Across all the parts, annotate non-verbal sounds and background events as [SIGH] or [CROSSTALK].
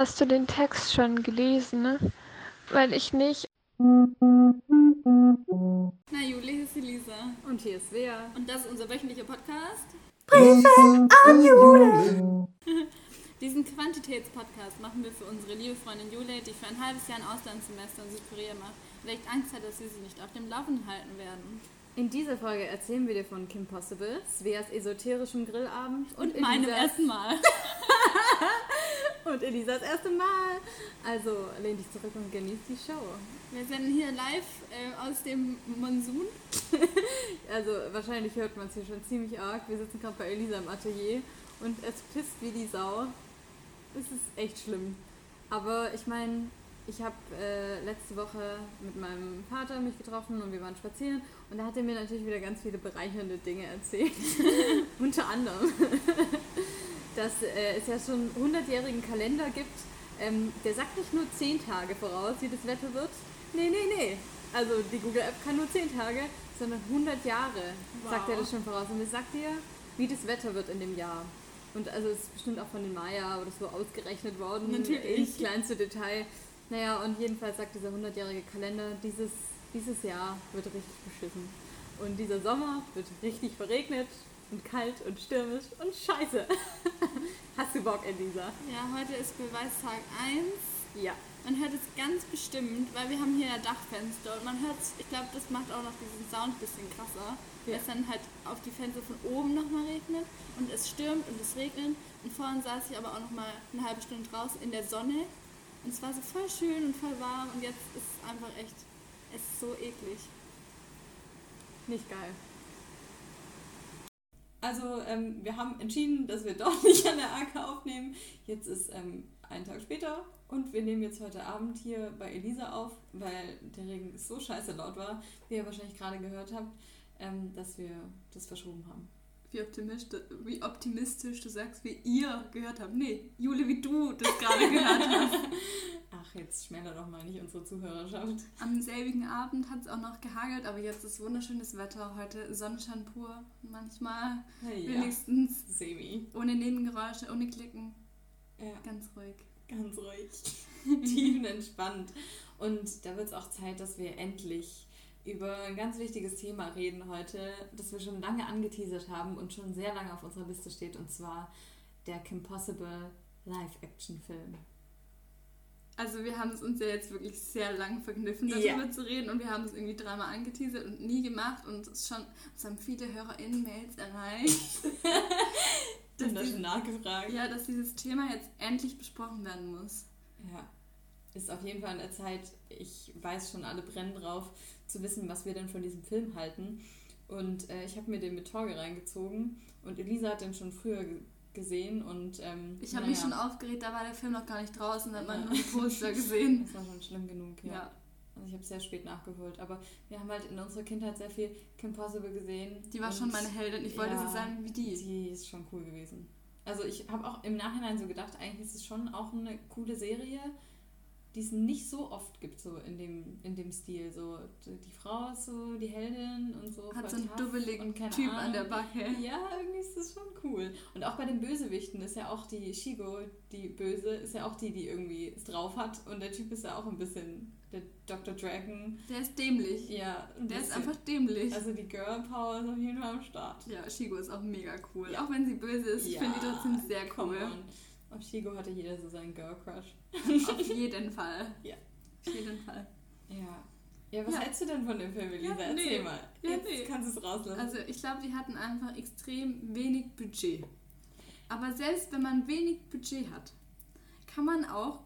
Hast du den Text schon gelesen? Ne? Weil ich nicht. Na, Juli, hier ist die Lisa. Und hier ist Svea. Und das ist unser wöchentlicher Podcast. Briefe an Jule. [LAUGHS] Diesen Quantitätspodcast machen wir für unsere liebe Freundin Jule, die für ein halbes Jahr ein Auslandssemester in Südkorea macht, weil ich Angst hat, dass wir sie nicht auf dem Laufenden halten werden. In dieser Folge erzählen wir dir von Kim Possible, Sveas esoterischem Grillabend Und, meinem Elisas- ersten Mal. [LAUGHS] und Elisas erste Mal. Also lehn dich zurück und genieß die Show. Wir senden hier live äh, aus dem Monsun. [LAUGHS] Also wahrscheinlich hört man es hier schon ziemlich arg. Wir sitzen gerade bei Elisa im Atelier und es pisst wie die Sau. Es ist echt schlimm. Aber ich meine, ich habe äh, letzte Woche mit meinem Vater mich getroffen und wir waren spazieren und da hat er mir natürlich wieder ganz viele bereichernde Dinge erzählt. [LAUGHS] [LAUGHS] Unter anderem, dass äh, es ja schon einen 100-jährigen Kalender gibt. Ähm, der sagt nicht nur 10 Tage voraus, wie das Wetter wird. Nee, nee, nee. Also die Google App kann nur 10 Tage, sondern 100 Jahre sagt Wow. er das schon voraus. Und es sagt dir, wie das Wetter wird in dem Jahr. Und also es ist bestimmt auch von den Maya oder so ausgerechnet worden. Natürlich. Ins kleinste Detail. Naja, und jedenfalls sagt dieser 100-jährige Kalender, dieses, dieses Jahr wird richtig beschissen. Und dieser Sommer wird richtig verregnet und kalt und stürmisch und scheiße. [LAUGHS] Hast du Bock, Elisa? Ja, heute ist Beweistag 1. Ja. Man hört es ganz bestimmt, weil wir haben hier ja Dachfenster und man hört ich glaube, das macht auch noch diesen Sound ein bisschen krasser, weil Ja. es dann halt auf die Fenster von oben nochmal regnet und es stürmt und es regnet und vorhin saß ich aber auch nochmal eine halbe Stunde draußen in der Sonne und es war so voll schön und voll warm und jetzt ist es einfach echt, es ist so eklig. Nicht geil. Also, ähm, wir haben entschieden, dass wir doch [LAUGHS] nicht an der AK aufnehmen. Jetzt ist ähm, ein Tag später und wir nehmen jetzt heute Abend hier bei Elisa auf, weil der Regen so scheiße laut war, wie ihr wahrscheinlich gerade gehört habt, ähm, dass wir das verschoben haben. Wie optimistisch, wie optimistisch du sagst, wie ihr gehört habt. Nee, Jule, wie du das gerade gehört hast. [LAUGHS] Ach, jetzt schmäler doch mal nicht unsere Zuhörerschaft. Am selbigen Abend hat es auch noch gehagelt, aber jetzt ist wunderschönes Wetter. Heute Sonnenschein pur. Manchmal ja. wenigstens Semi. ohne Nebengeräusche, ohne Klicken. Ja, Ganz ruhig. ganz ruhig. [LAUGHS] Tiefenentspannt. Und da wird es auch Zeit, dass wir endlich über ein ganz wichtiges Thema reden heute, das wir schon lange angeteasert haben und schon sehr lange auf unserer Liste steht, und zwar der Kim Possible Live-Action-Film. Also wir haben es uns ja jetzt wirklich sehr lang verkniffen, darüber zu reden und wir haben es irgendwie dreimal angeteasert und nie gemacht und es schon, uns haben viele HörerInnen-Mails erreicht. Ich habe da die- schon nachgefragt. ja, dass dieses Thema jetzt endlich besprochen werden muss. Ja. Ist auf jeden Fall an der Zeit, ich weiß schon, alle brennen drauf, zu wissen, was wir denn von diesem Film halten. Und äh, ich habe mir den mit Torge reingezogen und Elisa hat den schon früher ge- gesehen und ähm, Ich habe naja, mich schon aufgeregt, da war der Film noch gar nicht draußen, da hat man Ja. nur die Poster [LAUGHS] gesehen. Das war schon schlimm genug, ja. Ja. Also ich habe sehr spät nachgeholt, aber wir haben halt in unserer Kindheit sehr viel Kim Possible gesehen. Die war schon meine Heldin, ich wollte ja, sie sein wie die. Die ist schon cool gewesen. Also ich habe auch im Nachhinein so gedacht, eigentlich ist es schon auch eine coole Serie, die es nicht so oft gibt, so in dem, in dem Stil. So die Frau ist so die Heldin und so. Hat so einen dubbeligen Typ an der Ahnung. Backe. Ja, irgendwie ist das schon cool. Und auch bei den Bösewichten ist ja auch die Shigo, die Böse, ist ja auch die, die irgendwie es drauf hat. Und der Typ ist ja auch ein bisschen der Dr. Dragon. Der ist dämlich. Ja, Der ist einfach dämlich. Also die Girl Power ist auf jeden Fall am Start. ja, Shigo ist auch mega cool. Ja. Auch wenn sie böse ist, ich Ja, finde die trotzdem sehr Come cool. on. Auf Shigo hatte jeder so seinen Girl Crush. Auf jeden Fall. Ja. Auf jeden Fall. Ja. Ja, was Ja. hältst du denn von dem Film, Elisa? Ja, nee. Erzähl mal. Ja, Jetzt nee. kannst du es rauslassen. Also ich glaube, die hatten einfach extrem wenig Budget. Aber selbst wenn man wenig Budget hat, kann man auch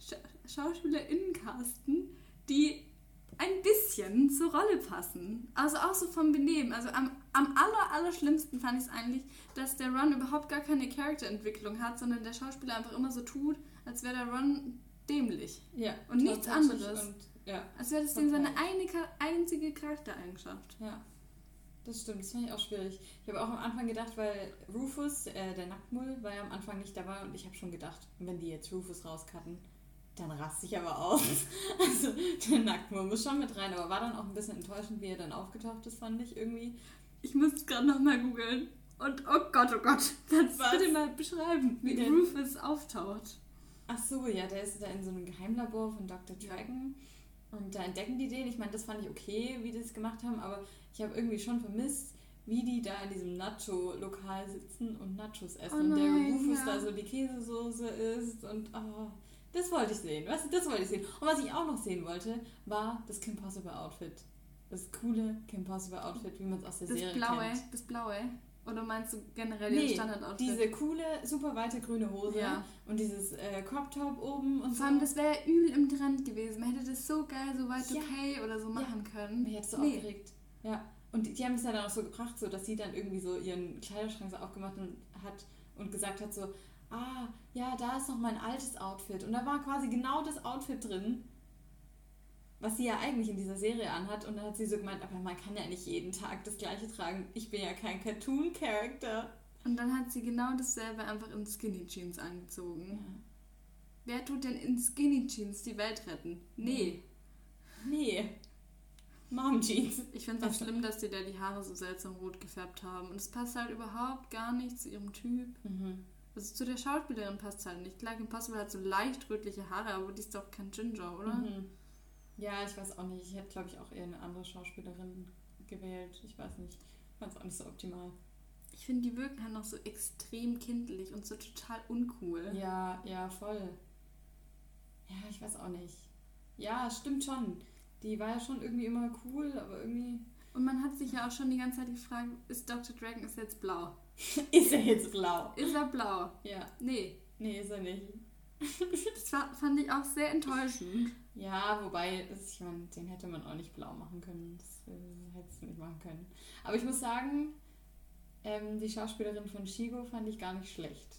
Scha SchauspielerInnen casten, die ein bisschen zur Rolle passen. Also auch so vom Benehmen. Also am, am aller, aller schlimmsten fand ich es eigentlich, dass der Ron überhaupt gar keine Charakterentwicklung hat, sondern der Schauspieler einfach immer so tut, als wäre der Ron dämlich. ja, und nichts anderes. Und, ja, Als wäre das dem seine eine, einzige Charaktereigenschaft. ja. Das stimmt, das fand ich auch schwierig. Ich habe auch am Anfang gedacht, weil Rufus, äh, der Nacktmull, war ja am Anfang nicht dabei und ich habe schon gedacht, wenn die jetzt Rufus rauscutten, dann raste ich aber aus. [LAUGHS] Also der Nacktmull muss schon mit rein, aber war dann auch ein bisschen enttäuschend, wie er dann aufgetaucht ist, fand ich irgendwie. Ich muss es gerade nochmal googeln. Und oh Gott, oh Gott. [LAUGHS] Kannst du bitte mal beschreiben, wie Wie? Rufus auftaucht? Ach so, ja, der ist da in so einem Geheimlabor von Dr. Dragon. Und da entdecken die den. Ich meine, das fand ich okay, wie die das gemacht haben, aber ich habe irgendwie schon vermisst, wie die da in diesem Nacho-Lokal sitzen und Nachos essen. Oh und der nein, Rufus ja. da so die Käsesoße isst und oh, das wollte ich sehen. Weißt du, das wollte ich sehen. Und was ich auch noch sehen wollte, war das Kim Possible Outfit. Das coole Kim Possible Outfit, wie man es aus der Das Serie blaue, kennt. das blaue. Oder meinst du generell Nee, Standardoutfit? diese coole, super weite grüne Hose Ja. und dieses äh, Crop Top oben und Vor allem, so. das wäre übel im Trend gewesen. Man hätte das so geil, so weit Ja. okay oder so machen können. Mich hätte so Nee. aufgeregt. Ja. Und die, die haben es ja dann auch so gebracht, so dass sie dann irgendwie so ihren Kleiderschrank so aufgemacht und hat und gesagt hat so, ah, ja, da ist noch mein altes Outfit. Und da war quasi genau das Outfit drin, was sie ja eigentlich in dieser Serie anhat. Und dann hat sie so gemeint, aber man kann ja nicht jeden Tag das gleiche tragen. Ich bin ja kein Cartoon-Character. Und dann hat sie genau dasselbe einfach in Skinny Jeans angezogen. Wer tut denn in Skinny Jeans die Welt retten? Nee. Nee. Mom Jeans. Ich finde es auch [LAUGHS] schlimm, dass die da die Haare so seltsam rot gefärbt haben. Und es passt halt überhaupt gar nicht zu ihrem Typ. Mhm. Also zu der Schauspielerin passt halt nicht. Klar, Kim Possible hat so leicht rötliche Haare, aber die ist doch kein Ginger, oder? Mhm. Ja, ich weiß auch nicht. Ich hätte, glaube ich, auch eher eine andere Schauspielerin gewählt. Ich weiß nicht. Ich fand es auch nicht so optimal. Ich finde, die wirken halt noch so extrem kindlich und so total uncool. Ja, ja, voll. Ja, ich weiß auch nicht. Ja, stimmt schon. Die war ja schon irgendwie immer cool, aber irgendwie. Und man hat sich ja auch schon die ganze Zeit gefragt, ist Dr. Dragon ist jetzt blau? [LAUGHS] Ist er jetzt blau? Ist er blau? Ja. Nee. Nee, ist er nicht. [LAUGHS] Das war, fand ich auch sehr enttäuschend. Ja, wobei, ich meine, den hätte man auch nicht blau machen können. Das äh, hättest du nicht machen können. Aber ich muss sagen, ähm, die Schauspielerin von Shigo fand ich gar nicht schlecht.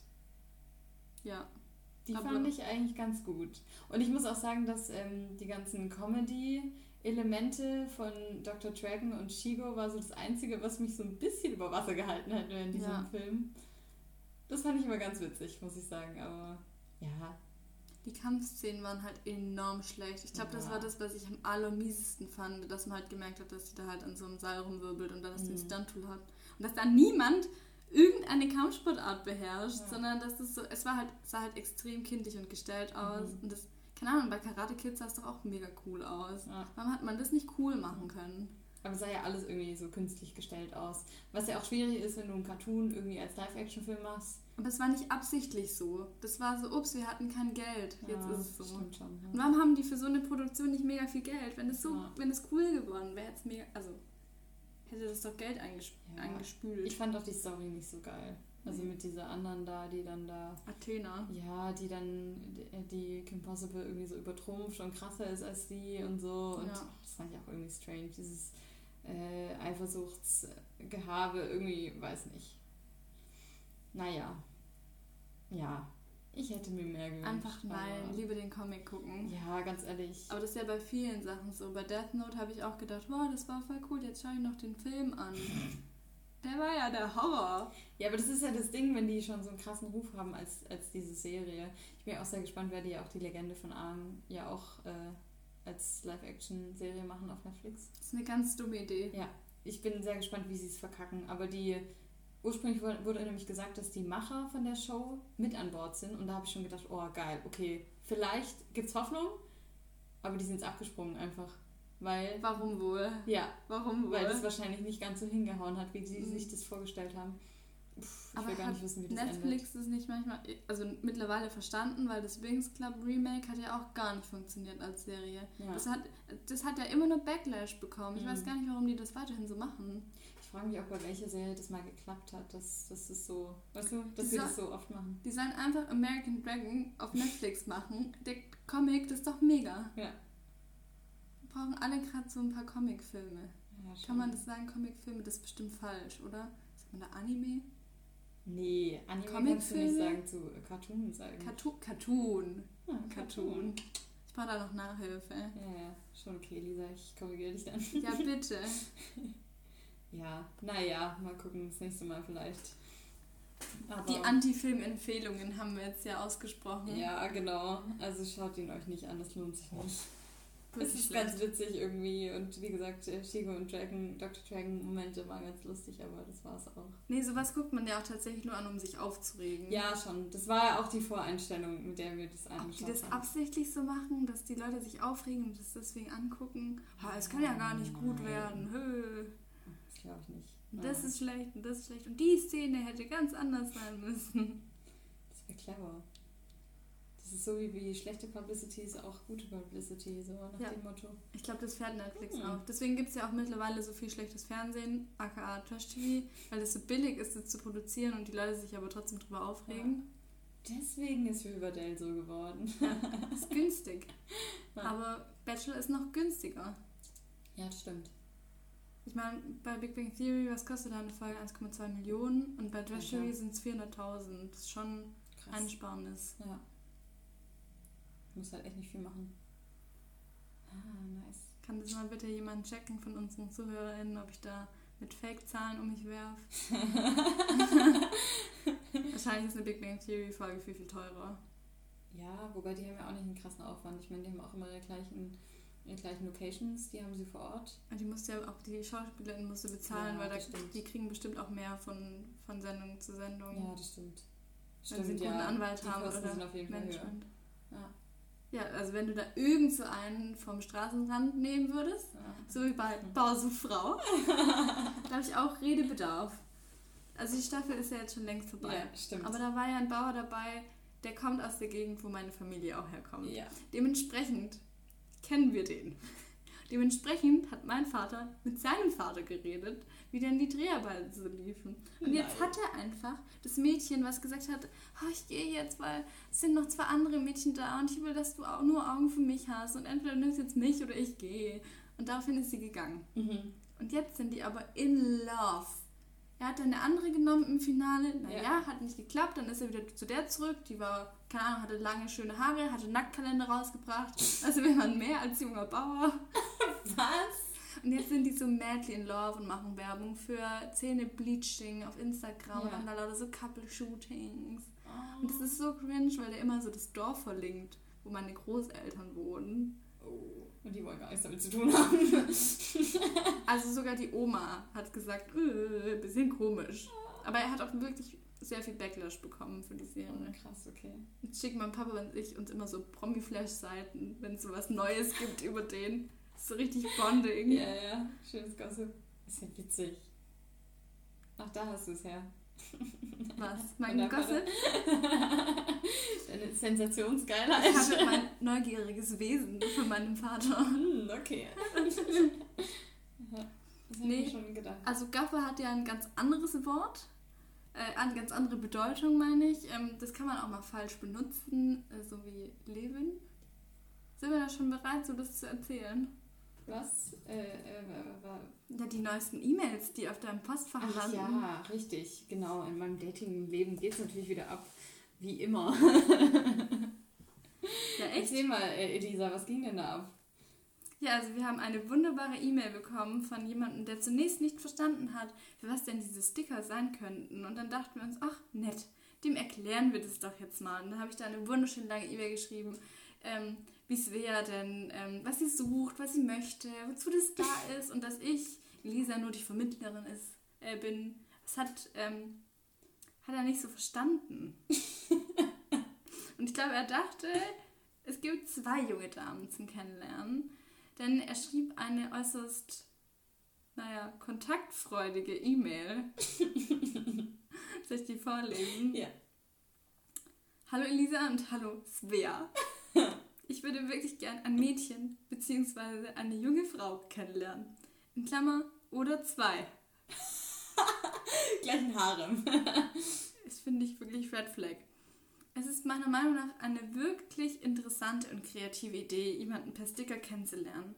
Ja. Die fand ich eigentlich ganz gut. Und ich muss auch sagen, dass ähm, die ganzen Comedy-Elemente von Dr. Dragon und Shigo war so das Einzige, was mich so ein bisschen über Wasser gehalten hat in diesem Ja. Film. Das fand ich immer ganz witzig, muss ich sagen. Aber ja, Die Kampfszenen waren halt enorm schlecht. Ich glaube, das Ja. war das, was ich am allermiesesten fand, dass man halt gemerkt hat, dass sie da halt an so einem Seil rumwirbelt und dann das Mhm. Stunt-Tool hat. Und dass da niemand irgendeine Kampfsportart beherrscht, Ja. sondern dass das so, es war halt, sah halt extrem kindlich und gestellt aus. Mhm. Und das, keine Ahnung, bei Karate Kids sah es doch auch mega cool aus. ja. Warum hat man das nicht cool machen können? Aber es sah ja alles irgendwie so künstlich gestellt aus. Was ja auch schwierig ist, wenn du einen Cartoon irgendwie als Live-Action-Film machst. Aber es war nicht absichtlich so. Das war so, ups, wir hatten kein Geld. Jetzt Ja, ist es so. Schon. Und Ja. warum haben die für so eine Produktion nicht mega viel Geld? Wenn es so, Ja. wenn es cool geworden wäre, hätte es mega, also hätte das doch Geld eingesp Ja. eingespült. Ich fand auch die Story nicht so geil. Also mit dieser anderen da, die dann da Athena. Ja, die dann, die- Kim Possible irgendwie so übertrumpft und krasser ist als die und so. Und Ja. das fand ich auch irgendwie strange. Dieses äh, Eifersuchtsgehabe, irgendwie, weiß nicht. Naja. Ja. Ich hätte mir mehr gewünscht. Einfach nein, lieber den Comic gucken. Ja, ganz ehrlich. Aber das ist ja bei vielen Sachen so. Bei Death Note habe ich auch gedacht, wow, das war voll cool, jetzt schaue ich noch den Film an. [LAUGHS] Der war ja der Horror. Ja, aber das ist ja das Ding, wenn die schon so einen krassen Ruf haben als, als diese Serie. Ich bin auch sehr gespannt, wer die ja auch die Legende von Aang ja auch äh, als Live-Action-Serie machen auf Netflix. Das ist eine ganz dumme Idee. Ja, ich bin sehr gespannt, wie sie es verkacken. Aber die ursprünglich wurde, wurde nämlich gesagt, dass die Macher von der Show mit an Bord sind. Und da habe ich schon gedacht, oh geil, okay, vielleicht gibt's Hoffnung, aber die sind jetzt abgesprungen einfach. Weil, Warum wohl? ja, Warum wohl? weil das wahrscheinlich nicht ganz so hingehauen hat, wie sie Mhm. sich das vorgestellt haben. Puh, ich will gar nicht wissen, wie das endet. Netflix ist nicht manchmal, also mittlerweile verstanden, weil das Wings Club Remake hat ja auch gar nicht funktioniert als Serie. Ja. Das, hat, das hat ja immer nur Backlash bekommen. Ich Mhm. weiß gar nicht, warum die das weiterhin so machen. Ich frage mich auch, bei welcher Serie das mal geklappt hat, dass das ist so, weißt du, dass so- das so oft machen. Die sollen einfach American Dragon auf Netflix machen. Der Comic, das ist doch mega. Ja. Brauchen alle gerade so ein paar Comicfilme. ja. Kann man das sagen, Comicfilme? Das ist bestimmt falsch, oder? Sagt man da Anime? Nee, Anime kannst du nicht sagen zu Cartoon sagen. Cartoon. Cartoon. Ja, Cartoon. Ich brauche da noch Nachhilfe. Ja, ja, schon okay, Lisa, ich korrigiere dich dann. Ja, bitte. [LAUGHS] Ja, naja, mal gucken, das nächste Mal vielleicht. Aber, Die Anti-Film-Empfehlungen haben wir jetzt ja ausgesprochen. Ja, genau. Also schaut ihn euch nicht an, das lohnt sich nicht. Es wirklich ist schlecht. ganz witzig irgendwie und wie gesagt, äh, Shigo und Dragon, Dr. Dragon Momente waren ganz lustig, aber das war's auch. Nee, sowas guckt man ja auch tatsächlich nur an, um sich aufzuregen. Ja, schon. Das war ja auch die Voreinstellung, mit der wir das Ob die angeschaut das haben. absichtlich so machen, dass die Leute sich aufregen und das deswegen angucken. Es kann ja gar nicht gut werden. Hö. Das glaube ich nicht. Das ist schlecht und das ist schlecht. Und die Szene hätte ganz anders sein müssen. Das wäre clever. Das ist so wie, wie schlechte Publicity ist auch gute Publicity, so nach Ja. dem Motto. Ich glaube, das fährt Netflix Hm. auch. Deswegen gibt es ja auch mittlerweile so viel schlechtes Fernsehen, aka Trash-TV, weil es so billig ist, das zu produzieren und die Leute sich aber trotzdem drüber aufregen. Deswegen ist Riverdale so geworden. Das [LAUGHS] ist günstig. Ja. Aber Bachelor ist noch günstiger. Ja, das stimmt. Ich meine, bei Big Bang Theory, was kostet da eine Folge? 1,2 Millionen und bei Trash TV Ja. sind es 400.000. Das ist schon Krass. Einsparnis. Ja. Muss halt echt nicht viel machen. Ah, nice. Kann das mal bitte jemand checken von unseren ZuhörerInnen, ob ich da mit Fake-Zahlen um mich werfe? [LAUGHS] Wahrscheinlich ist eine Big Bang Theory-Folge viel, viel teurer. Ja, wobei die haben ja auch nicht einen krassen Aufwand. Ich meine, die haben auch immer ihre gleichen, ihre gleichen Locations, die haben sie vor Ort. Und die musste ja auch die SchauspielerInnen musste bezahlen, Ja, weil da, stimmt. die kriegen bestimmt auch mehr von, von Sendung zu Sendung. Ja, das stimmt. wenn sie einen Stimmt, guten ja. Anwalt die haben Kosten oder sind auf jeden Fall höher. Management. Ja. Ja, also wenn du da irgend so einen vom Straßenrand nehmen würdest, Ja. so wie bei Bausuchfrau, [LAUGHS] da habe ich auch Redebedarf. Also die Staffel ist ja jetzt schon längst vorbei. ja, stimmt. Aber da war ja ein Bauer dabei, der kommt aus der Gegend, wo meine Familie auch herkommt. ja. Dementsprechend kennen wir den. Dementsprechend hat mein Vater mit seinem Vater geredet, wie denn die Dreharbeiten so liefen. Und jetzt Nein. hat er einfach das Mädchen, was gesagt hat, oh, ich gehe jetzt, weil es sind noch zwei andere Mädchen da und ich will, dass du auch nur Augen für mich hast und entweder du nimmst jetzt mich oder ich gehe. Und daraufhin ist sie gegangen. Mhm. Und jetzt sind die aber in love. Er hat dann eine andere genommen im Finale. Naja, Ja. hat nicht geklappt. Dann ist er wieder zu der zurück. Die war, keine Ahnung, hatte lange, schöne Haare, hatte Nacktkalender rausgebracht. Also wir waren mehr als junger Bauer. [LAUGHS] Was? Und jetzt sind die so madly in love und machen Werbung für Zähne-Bleaching auf Instagram und Ja. haben da lauter so Couple-Shootings. Oh. Und das ist so cringe, weil der immer so das Dorf verlinkt, wo meine Großeltern wohnen. Oh. Und die wollen gar nichts damit zu tun haben. Also sogar die Oma hat gesagt, äh, bisschen komisch. Aber er hat auch wirklich sehr viel Backlash bekommen für die Serie. Oh, krass, okay. Jetzt schicken mein Papa und ich uns immer so Promi-Flash-Seiten, wenn es so was Neues gibt über den. So richtig Bonding. Ja, ja. Schönes Gossip. Ist ja witzig. Ach, da hast du es her. Was? [LAUGHS] Mein Gossip? [LAUGHS] Deine Sensationsgeilheit. Ich habe mein neugieriges Wesen von meinem Vater. Hm, okay. [LAUGHS] Das Nee. schon gedacht. Also Gaffer hat ja ein ganz anderes Wort. Äh, ganz andere Bedeutung, meine ich. Ähm, das kann man auch mal falsch benutzen, äh, so wie Leben. Sind wir da schon bereit, so das zu erzählen? Was? Äh, äh, Ja, die neuesten E-Mails, die auf deinem Postfach Ach landen. ja, richtig. Genau. In meinem Dating-Leben geht es natürlich wieder ab. Wie immer. Ja, [LAUGHS] echt? Erzähl mal, äh, Elisa, was ging denn da ab? Ja, also wir haben eine wunderbare E-Mail bekommen von jemandem, der zunächst nicht verstanden hat, für was denn diese Sticker sein könnten. Und dann dachten wir uns, ach, nett, dem erklären wir das doch jetzt mal. Und dann habe ich da eine wunderschön lange E-Mail geschrieben, ähm, wie Svea denn, ähm, was sie sucht, was sie möchte, wozu das da [LAUGHS] ist und dass ich, Lisa, nur die Vermittlerin ist, äh, bin. Das hat, ähm, hat er nicht so verstanden. [LAUGHS] und ich glaube, er dachte, es gibt zwei junge Damen zum Kennenlernen. Denn er schrieb eine äußerst, naja, kontaktfreudige E-Mail. [LAUGHS] Soll ich die vorlesen? Ja. Hallo Elisa und hallo Svea. Ich würde wirklich gern ein Mädchen bzw. eine junge Frau kennenlernen. In Klammer oder zwei. [LAUGHS] Gleich ein Harem. Das finde ich wirklich Red Flag. Es ist meiner Meinung nach eine wirklich interessante und kreative Idee, jemanden per Sticker kennenzulernen.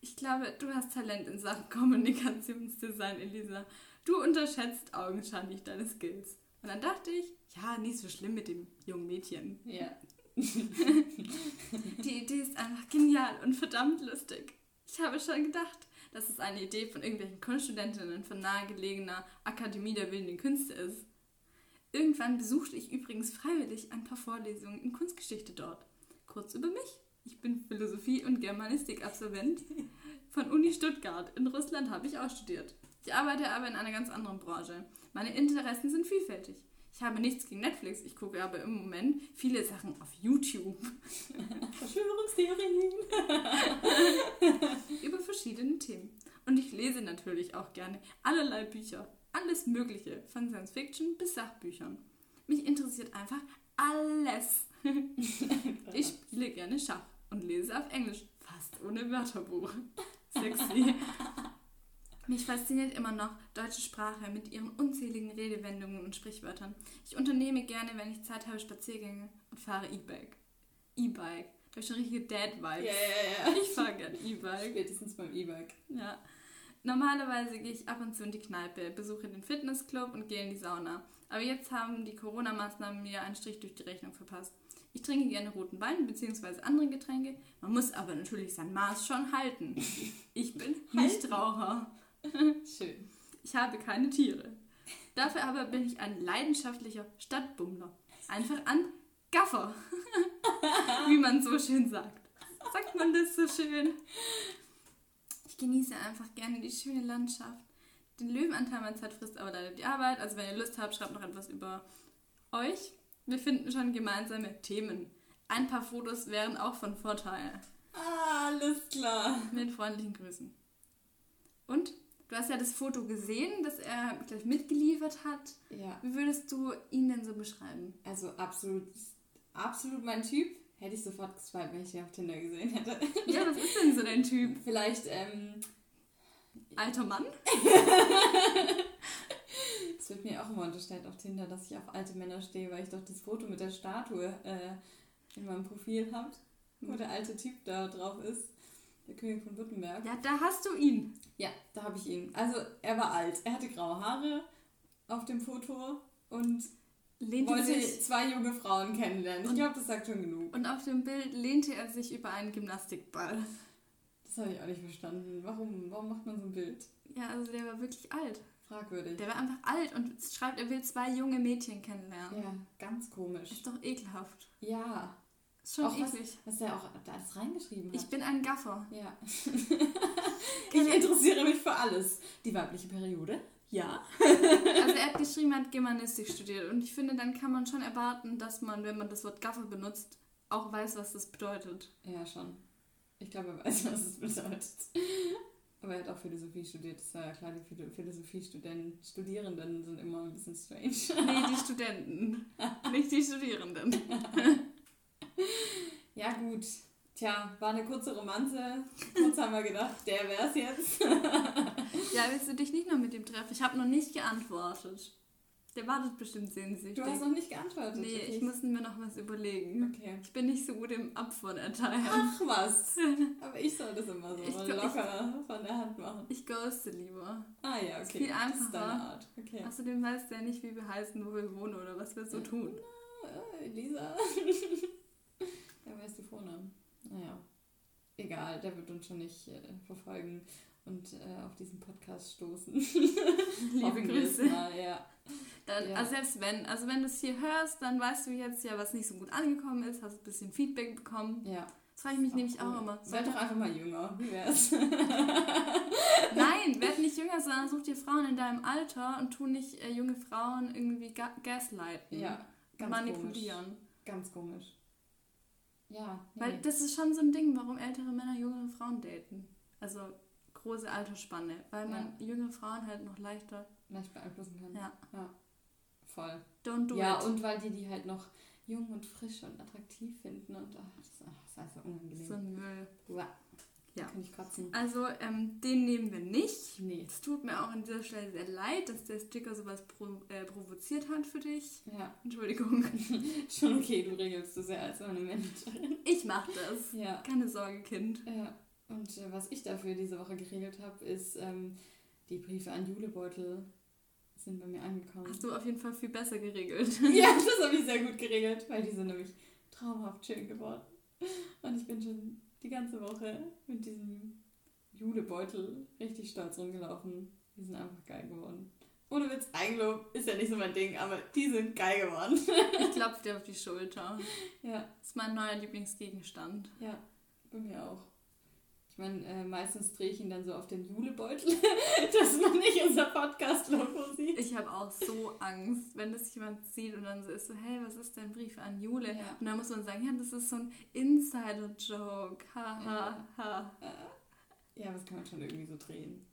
Ich glaube, du hast Talent in Sachen [LAUGHS] Kommunikationsdesign, Elisa. Du unterschätzt augenscheinlich deine Skills. Und dann dachte ich, ja, nicht so schlimm mit dem jungen Mädchen. Ja. [LAUGHS] Die Idee ist einfach genial und verdammt lustig. Ich habe schon gedacht, dass es eine Idee von irgendwelchen Kunststudentinnen von nahegelegener Akademie der Bildenden Künste ist. Irgendwann besuchte ich übrigens freiwillig ein paar Vorlesungen in Kunstgeschichte dort. Kurz über mich. Ich bin Philosophie- und Germanistik-Absolvent von Uni Stuttgart. In Russland habe ich auch studiert. Ich arbeite aber in einer ganz anderen Branche. Meine Interessen sind vielfältig. Ich habe nichts gegen Netflix, ich gucke aber im Moment viele Sachen auf YouTube [LAUGHS] Verschwörungstheorien. über verschiedene Themen. Und ich lese natürlich auch gerne allerlei Bücher. Alles Mögliche, von Science Fiction bis Sachbüchern. Mich interessiert einfach alles. [LAUGHS] Ich spiele gerne Schach und lese auf Englisch, fast ohne Wörterbuch. Sexy. Mich fasziniert immer noch deutsche Sprache mit ihren unzähligen Redewendungen und Sprichwörtern. Ich unternehme gerne, wenn ich Zeit habe, Spaziergänge und fahre E-Bike. E-Bike. Da habe ich schon richtige Dad-Vibes. Ja, ja, ja. Ich fahre gerne E-Bike. Spätestens beim E-Bike. Ja. Normalerweise gehe ich ab und zu in die Kneipe, besuche den Fitnessclub und gehe in die Sauna. Aber jetzt haben die Corona-Maßnahmen mir einen Strich durch die Rechnung verpasst. Ich trinke gerne roten Wein bzw. andere Getränke. Man muss aber natürlich sein Maß schon halten. Ich bin [LAUGHS] Nichtraucher. Schön. Ich habe keine Tiere. Dafür aber bin ich ein leidenschaftlicher Stadtbummler. Einfach ein Gaffer. [LAUGHS] Wie man so schön sagt. Sagt man das so schön? Ich genieße einfach gerne die schöne Landschaft. Den Löwenanteil meiner Zeit frisst aber leider die Arbeit. Also wenn ihr Lust habt, schreibt noch etwas über euch. Wir finden schon gemeinsame Themen. Ein paar Fotos wären auch von Vorteil. Ah, alles klar. Mit freundlichen Grüßen. Und? Du hast ja das Foto gesehen, das er gleich mitgeliefert hat. Ja, Wie würdest du ihn denn so beschreiben? also absolut, absolut mein Typ. Hätte ich sofort geswiped, wenn ich den auf Tinder gesehen hätte. [LAUGHS] Ja, was ist denn so dein Typ? Vielleicht, ähm, Alter Mann? [LAUGHS] es wird mir auch immer unterstellt auf Tinder, dass ich auf alte Männer stehe, weil ich doch das Foto mit der Statue äh, in meinem Profil habe, wo der alte Typ da drauf ist. Der König von Württemberg. Ja, da hast du ihn. Ja, da habe ich ihn. Also, er war alt. Er hatte graue Haare auf dem Foto und Lehnte wollte sich, zwei junge Frauen kennenlernen. Ich Und- glaube, das sagt schon genug. und auf dem Bild lehnte er sich über einen Gymnastikball. Das habe ich auch nicht verstanden. Warum, warum macht man so ein Bild? Ja, also der war wirklich alt. Fragwürdig. Der war einfach alt und schreibt, er will zwei junge Mädchen kennenlernen. Ja, ganz komisch. Ist doch ekelhaft. Ja. Ist schon Auch was, eklig. was der auch da alles reingeschrieben hat. Ich bin ein Gaffer. ja. [LAUGHS] ich interessiere mich für alles. Die weibliche Periode? Ja. Also er hat geschrieben, er hat Germanistik studiert. Und ich finde, dann kann man schon erwarten, dass man, wenn man das Wort Gaffer benutzt, auch weiß, was das bedeutet. Ja, schon. Ich glaube, er weiß, was es bedeutet. Aber er hat auch Philosophie studiert. Das war ja klar, die Philo- Philosophiestudenten Studierenden sind immer ein bisschen strange. Nee, die Studenten. [LAUGHS] Nicht die Studierenden. Ja, gut. Tja, war eine kurze Romanze. Kurz haben wir gedacht, der wär's jetzt. [LAUGHS] Ja, willst du dich nicht noch mit dem treffen? Ich habe noch nicht geantwortet. Der wartet bestimmt sehnsüchtig. Du hast noch nicht geantwortet. Nee, okay. ich muss mir noch was überlegen. Okay. Ich bin nicht so gut im Abfuhren erteilen. Ach was. [LAUGHS] Aber ich soll das immer so Ich locker von der Hand machen. Ich ghoste lieber. Ah ja, Ist okay. viel Das ist deine einfacher. Art. Okay. Außerdem weiß der nicht, wie wir heißen, wo wir wohnen oder was wir so tun. Ah, Elisa. ja, weißt du Vornamen? Naja. Egal, der wird uns schon nicht äh, verfolgen und äh, auf diesen Podcast stoßen. [LAUGHS] Liebe Grüße. Mal, ja. Dann, Ja. Also selbst wenn, also wenn du es hier hörst, dann weißt du jetzt ja, was nicht so gut angekommen ist, hast ein bisschen Feedback bekommen. ja. Das frage ich mich Auch nämlich cool. auch immer. Werd doch einfach mal jünger. Wie wär's? [LAUGHS] Nein, werd nicht jünger, sondern such dir Frauen in deinem Alter und tu nicht äh, junge Frauen irgendwie ga gaslighten. ja, ganz manipulieren. Komisch. Ganz komisch. Ja, nee. Weil das ist schon so ein Ding, warum ältere Männer jüngere Frauen daten. Also große Altersspanne, weil man jüngere Frauen halt noch leichter. leicht beeinflussen kann. Ja. ja. Voll. Don't do ja, it. und weil die die halt noch jung und frisch und attraktiv finden und ach, das, ist einfach unangenehm. so ein Müll. Uah. Ja. Kann ich kotzen. Also ähm, den nehmen wir nicht. Nee. Es tut mir auch an dieser Stelle sehr leid, dass der Sticker sowas pro, äh, provoziert hat für dich. Ja, Entschuldigung. [LAUGHS] schon okay, du regelst das ja als meine Managerin. Ich mach das. Ja. Keine Sorge, Kind. Ja. Und äh, was ich dafür diese Woche geregelt habe, ist, ähm, die Briefe an Julebeutel sind bei mir angekommen. Hast du auf jeden Fall viel besser geregelt. [LAUGHS] Ja, [LAUGHS] das habe ich sehr gut geregelt, weil die sind nämlich traumhaft schön geworden. Und ich bin schon die ganze Woche mit diesem Julebeutel richtig stolz rumgelaufen. Die sind einfach geil geworden. Ohne Witz, Eigenlob ist ja nicht so mein Ding, aber die sind geil geworden. Ich klopfe dir auf die Schulter. Ja, Das ist mein neuer Lieblingsgegenstand. ja. bei mir auch. Ich meine, äh, meistens drehe ich ihn dann so auf den Julebeutel, [LAUGHS] dass man nicht unser Podcast-Logo sieht. Ich habe auch so Angst, wenn das jemand sieht und dann so ist so, hey, was ist dein Brief an Jule? Ja. Und dann muss man sagen, ja, das ist so ein Insider-Joke. Ha, ha, ha. Ja, das kann man schon irgendwie so drehen.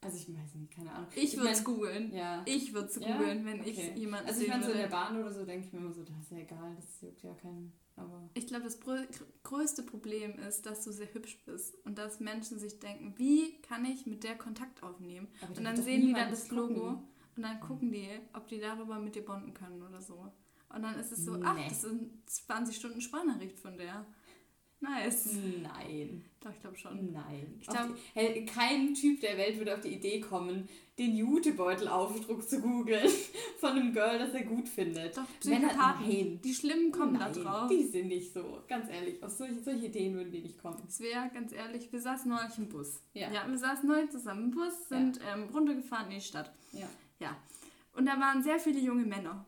Also ich weiß nicht, keine Ahnung. Ich würde es googeln. Ja. Ich würde es Ja? googeln, wenn Okay. ich jemanden Also ich meine, so in der. Bahn oder so denke ich mir immer so, das ist ja egal, das juckt ja keinen. Aber Ich glaube, das grö- größte Problem ist, dass du sehr hübsch bist und dass Menschen sich denken, wie kann ich mit der Kontakt aufnehmen? Aber und dann sehen die dann das gucken. Logo und dann gucken die, ob die darüber mit dir bonden können oder so. Und dann ist es so, ach, Nee. das sind 20 Stunden Sprachnachricht von der. Nice. Nein. Doch, ich glaube schon. Nein. Ich glaub- die- hey, kein Typ der Welt würde auf die Idee kommen, den Jutebeutel-Aufdruck zu googeln [LAUGHS] von einem Girl, das er gut findet. Doch, Psychopathen. nein. Die Schlimmen kommen Nein, da drauf. Die sind nicht so, ganz ehrlich. Auf solche, solche Ideen würden die nicht kommen. Es wäre, ganz ehrlich, wir saßen neulich im Bus. Ja. wir saßen neulich zusammen im Bus, sind ähm, runtergefahren in die Stadt. Ja. Ja. Und da waren sehr viele junge Männer.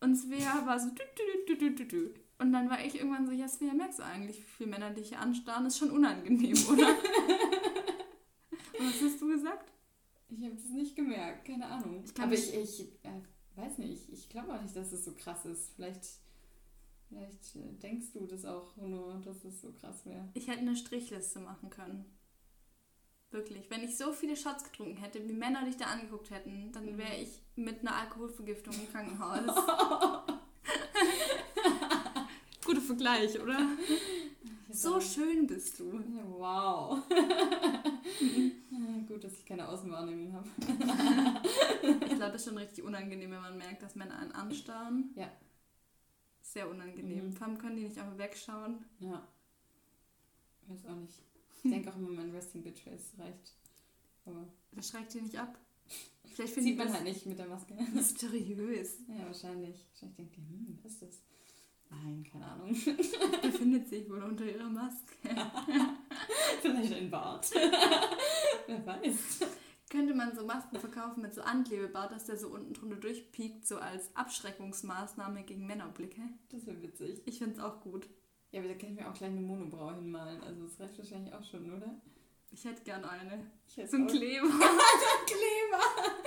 Und Svea war so dü, dü, dü. Und dann war ich irgendwann so, ja Svea, merkst du eigentlich, wie viele Männer dich hier anstarren? Ist schon unangenehm, [LAUGHS] oder? Und was hast du gesagt? Ich habe das nicht gemerkt, keine Ahnung. Ich Aber ich, ich äh, weiß nicht, ich glaube auch nicht, dass es so krass ist. Vielleicht, vielleicht äh, denkst du das auch nur, dass es so krass wäre. Ich hätte eine Strichliste machen können. Wirklich. Wenn ich so viele Shots getrunken hätte, wie Männer dich da angeguckt hätten, dann wäre ich mit einer Alkoholvergiftung im [LAUGHS] Krankenhaus. [LAUGHS] Vergleich, oder? [LAUGHS] So schön bist du. Wow. [LAUGHS] Gut, dass ich keine Außenwahrnehmung habe. [LAUGHS] Ich glaube, das ist schon richtig unangenehm, wenn man merkt, dass Männer einen anstarren. Ja. Sehr unangenehm. Mhm. Vor allem können die nicht einfach wegschauen. Ja. Weiß auch nicht. Ich denke auch immer, mein Resting Bitch Face reicht. Aber Das schreckt die nicht ab. Vielleicht sieht findet man halt nicht mit der Maske. mysteriös. Ja, wahrscheinlich. Wahrscheinlich denkt ihr, hm, was ist das? Nein, keine Ahnung. [LAUGHS] Befindet sich wohl unter ihrer Maske. [LAUGHS] Vielleicht ein Bart. [LAUGHS] Wer weiß. Könnte man so Masken verkaufen mit so Anklebebart, dass der so unten drunter durchpiekt, so als Abschreckungsmaßnahme gegen Männerblicke? Das wäre witzig. Ich finde es auch gut. Ja, aber da kann ich mir auch gleich eine Monobraue hinmalen. Also das reicht wahrscheinlich auch schon, oder? Ich hätte gern eine. Ich hätte So ein Kleber. Kleber.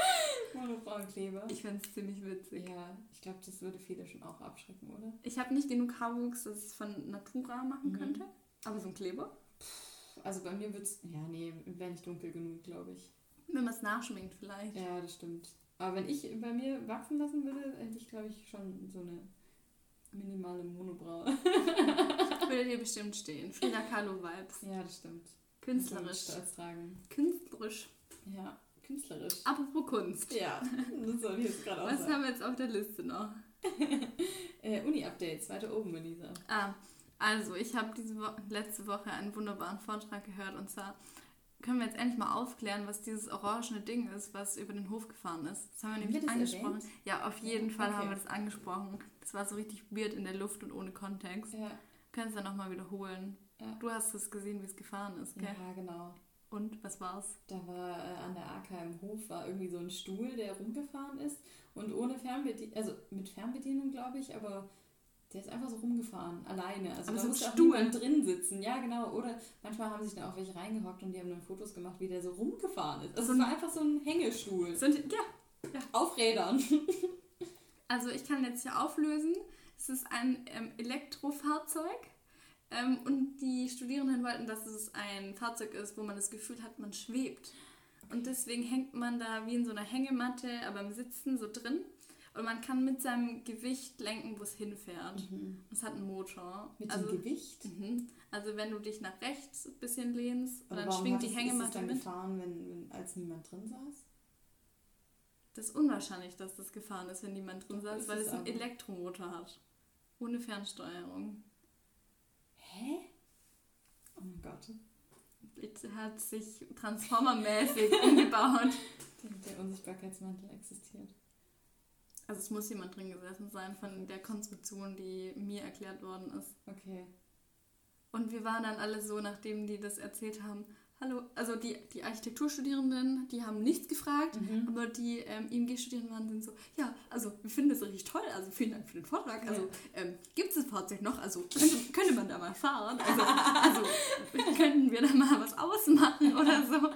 Monobrauenkleber. Ich finde es ziemlich witzig. Ja, ich glaube, das würde viele schon auch abschrecken, oder? Ich habe nicht genug Haarwuchs, dass ich es von Natura machen Mhm. könnte. Aber so ein Kleber. Also bei mir wird es, ja, nee, wäre nicht dunkel genug, glaube ich. Wenn man es nachschminkt vielleicht. Ja, das stimmt. Aber wenn ich bei mir wachsen lassen würde, hätte ich, glaube ich, schon so eine minimale Monobraue. [LAUGHS] Würde dir bestimmt stehen. Frida Kahlo Vibes. Ja, das stimmt. Künstlerisch. Tragen. Künstlerisch. Ja, künstlerisch. Apropos Kunst. Ja, das soll ich jetzt gerade auch Was sagen. haben wir jetzt auf der Liste noch? [LAUGHS] Äh, Uni-Updates, weiter oben, Elisa. Ah, also ich habe diese Wo letzte Woche einen wunderbaren Vortrag gehört und zwar können wir jetzt endlich mal aufklären, was dieses orangene Ding ist, was über den Hof gefahren ist. Das haben wir Haben nämlich wir angesprochen. erwähnt? Ja, auf jeden Fall okay. haben wir das angesprochen. Das war so richtig weird in der Luft und ohne Kontext. Ja, Können es dann nochmal wiederholen. Ja. Du hast es gesehen, wie es gefahren ist, gell? ja genau. Und was war's? Da war äh, an der AK im Hof war irgendwie so ein Stuhl, der rumgefahren ist und ohne Fernbedienung, also mit Fernbedienung glaube ich, aber der ist einfach so rumgefahren, alleine. Also Aber da so musste auch Stuhl? niemand drin sitzen. Ja, genau. Oder manchmal haben sich da auch welche reingehockt und die haben dann Fotos gemacht, wie der so rumgefahren ist. Also So es war einfach so ein Hängestuhl. Sind, ja, Auf Rädern. Also ich kann jetzt hier auflösen. Es ist ein ähm, Elektrofahrzeug. Ähm, und die Studierenden wollten, dass es ein Fahrzeug ist, wo man das Gefühl hat, man schwebt. Und deswegen hängt man da wie in so einer Hängematte, aber im Sitzen so drin. Und man kann mit seinem Gewicht lenken, wo es hinfährt. Es hat einen Motor. Mit also, dem Gewicht. Mhm. Also wenn du dich nach rechts ein bisschen lehnst, Aber dann schwingt die es- ist Hängematte es dann mit. gefahren, wenn, wenn, als niemand drin saß? Das ist unwahrscheinlich, dass das gefahren ist, wenn niemand drin Doch, saß, weil es einen. Elektromotor hat. Ohne Fernsteuerung. Hä? Oh mein Gott. Es hat sich transformermäßig [LAUGHS] umgebaut. Der Unsichtbarkeitsmantel existiert. Also es muss jemand drin gesessen sein von der Konstruktion, die mir erklärt worden ist. Okay. Und wir waren dann alle so, nachdem die das erzählt haben, hallo, also die, die Architekturstudierenden, die haben nichts gefragt, Mhm. aber die ähm, IMG-Studierenden waren sind so, ja, also wir finden das richtig toll, also vielen Dank für den Vortrag. Also ähm, gibt es das Fahrzeug noch? Also könnte, könnte man da mal fahren? Also, also [LAUGHS] könnten wir da mal was ausmachen oder so.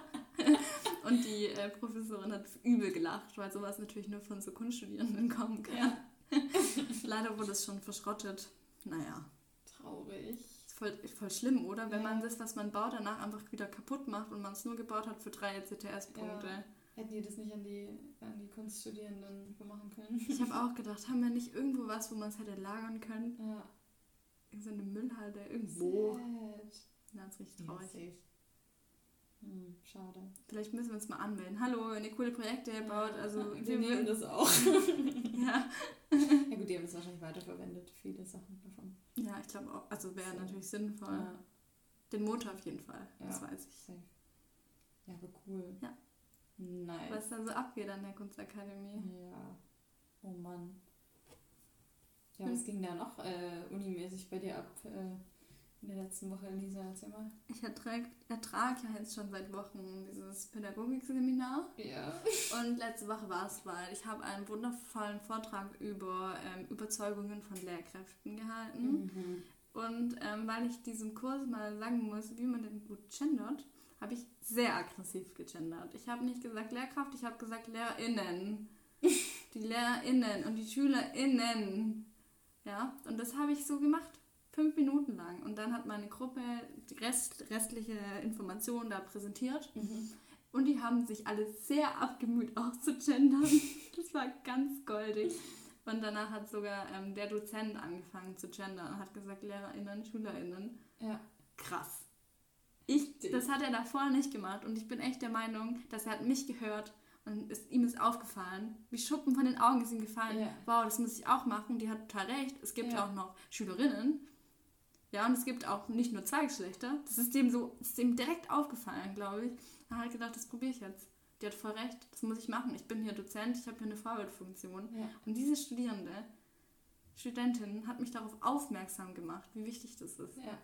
[LAUGHS] Und die äh, Professorin hat übel gelacht, weil sowas natürlich nur von so Kunststudierenden kommen kann. [LAUGHS] Leider wurde es schon verschrottet. Naja, Traurig. Voll, voll schlimm, oder? Wenn Ja. man das, was man baut, danach einfach wieder kaputt macht und man es nur gebaut hat für drei ECTS-Punkte. Ja. Hätten die das nicht an die, an die Kunststudierenden machen können? Ich habe auch [LAUGHS] gedacht, haben wir nicht irgendwo was, wo man es hätte lagern können? Ja. So eine Müllhalde irgendwo. Sad. Na, ist richtig Ja, traurig. safe. Hm, schade. Vielleicht müssen wir uns mal anmelden. Hallo, wenn ihr coole Projekte baut, also wir nehmen das auch. [LAUGHS] Ja. ja gut, die haben es wahrscheinlich weiterverwendet, viele Sachen davon. Ja, ich glaube auch. Also wäre So. natürlich sinnvoll. Ja, Den Motor auf jeden Fall, das Ja. weiß ich. safe. Ja, aber cool. Ja. Nice. Was da so abgeht an der Kunstakademie. Ja. Oh Mann. Ja, Hm. was ging da noch äh, unimäßig bei dir ab äh, in der letzten Woche, Lisa? Erzähl mal. Ich ertrage ertrag ja jetzt schon seit Wochen dieses Pädagogikseminar. Ja. Und letzte Woche war es weil Ich habe einen wundervollen Vortrag über ähm, Überzeugungen von Lehrkräften gehalten. Mhm. Und ähm, weil ich diesem Kurs mal sagen muss, wie man denn gut gendert, habe ich sehr aggressiv gegendert. Ich habe nicht gesagt Lehrkraft, ich habe gesagt LehrerInnen. [LAUGHS] Die LehrerInnen und die SchülerInnen. Ja, und das habe ich so gemacht. Fünf Minuten lang. Und dann hat meine Gruppe die Rest, restliche Informationen da präsentiert. Mhm. Und die haben sich alle sehr abgemüht, [LAUGHS] auch zu gendern. Das war ganz goldig. Und danach hat sogar ähm, der Dozent angefangen zu gendern und hat gesagt, LehrerInnen, SchülerInnen. Ja. Krass. Ich, das hat er davor nicht gemacht und ich bin echt der Meinung, dass er hat mich gehört und ist, ihm ist aufgefallen, wie Schuppen von den Augen ist ihm gefallen. Ja. Wow, das muss ich auch machen. Die hat total recht. Es gibt Ja. auch noch Schülerinnen. Ja, und es gibt auch nicht nur zwei Geschlechter. Das ist dem so, ist dem direkt aufgefallen, glaube ich. Da habe ich gedacht, das probiere ich jetzt. Die hat voll recht, das muss ich machen. Ich bin hier Dozent, ich habe hier eine Vorbildfunktion. Ja. Und diese Studierende, Studentin, hat mich darauf aufmerksam gemacht, wie wichtig das ist. Ja.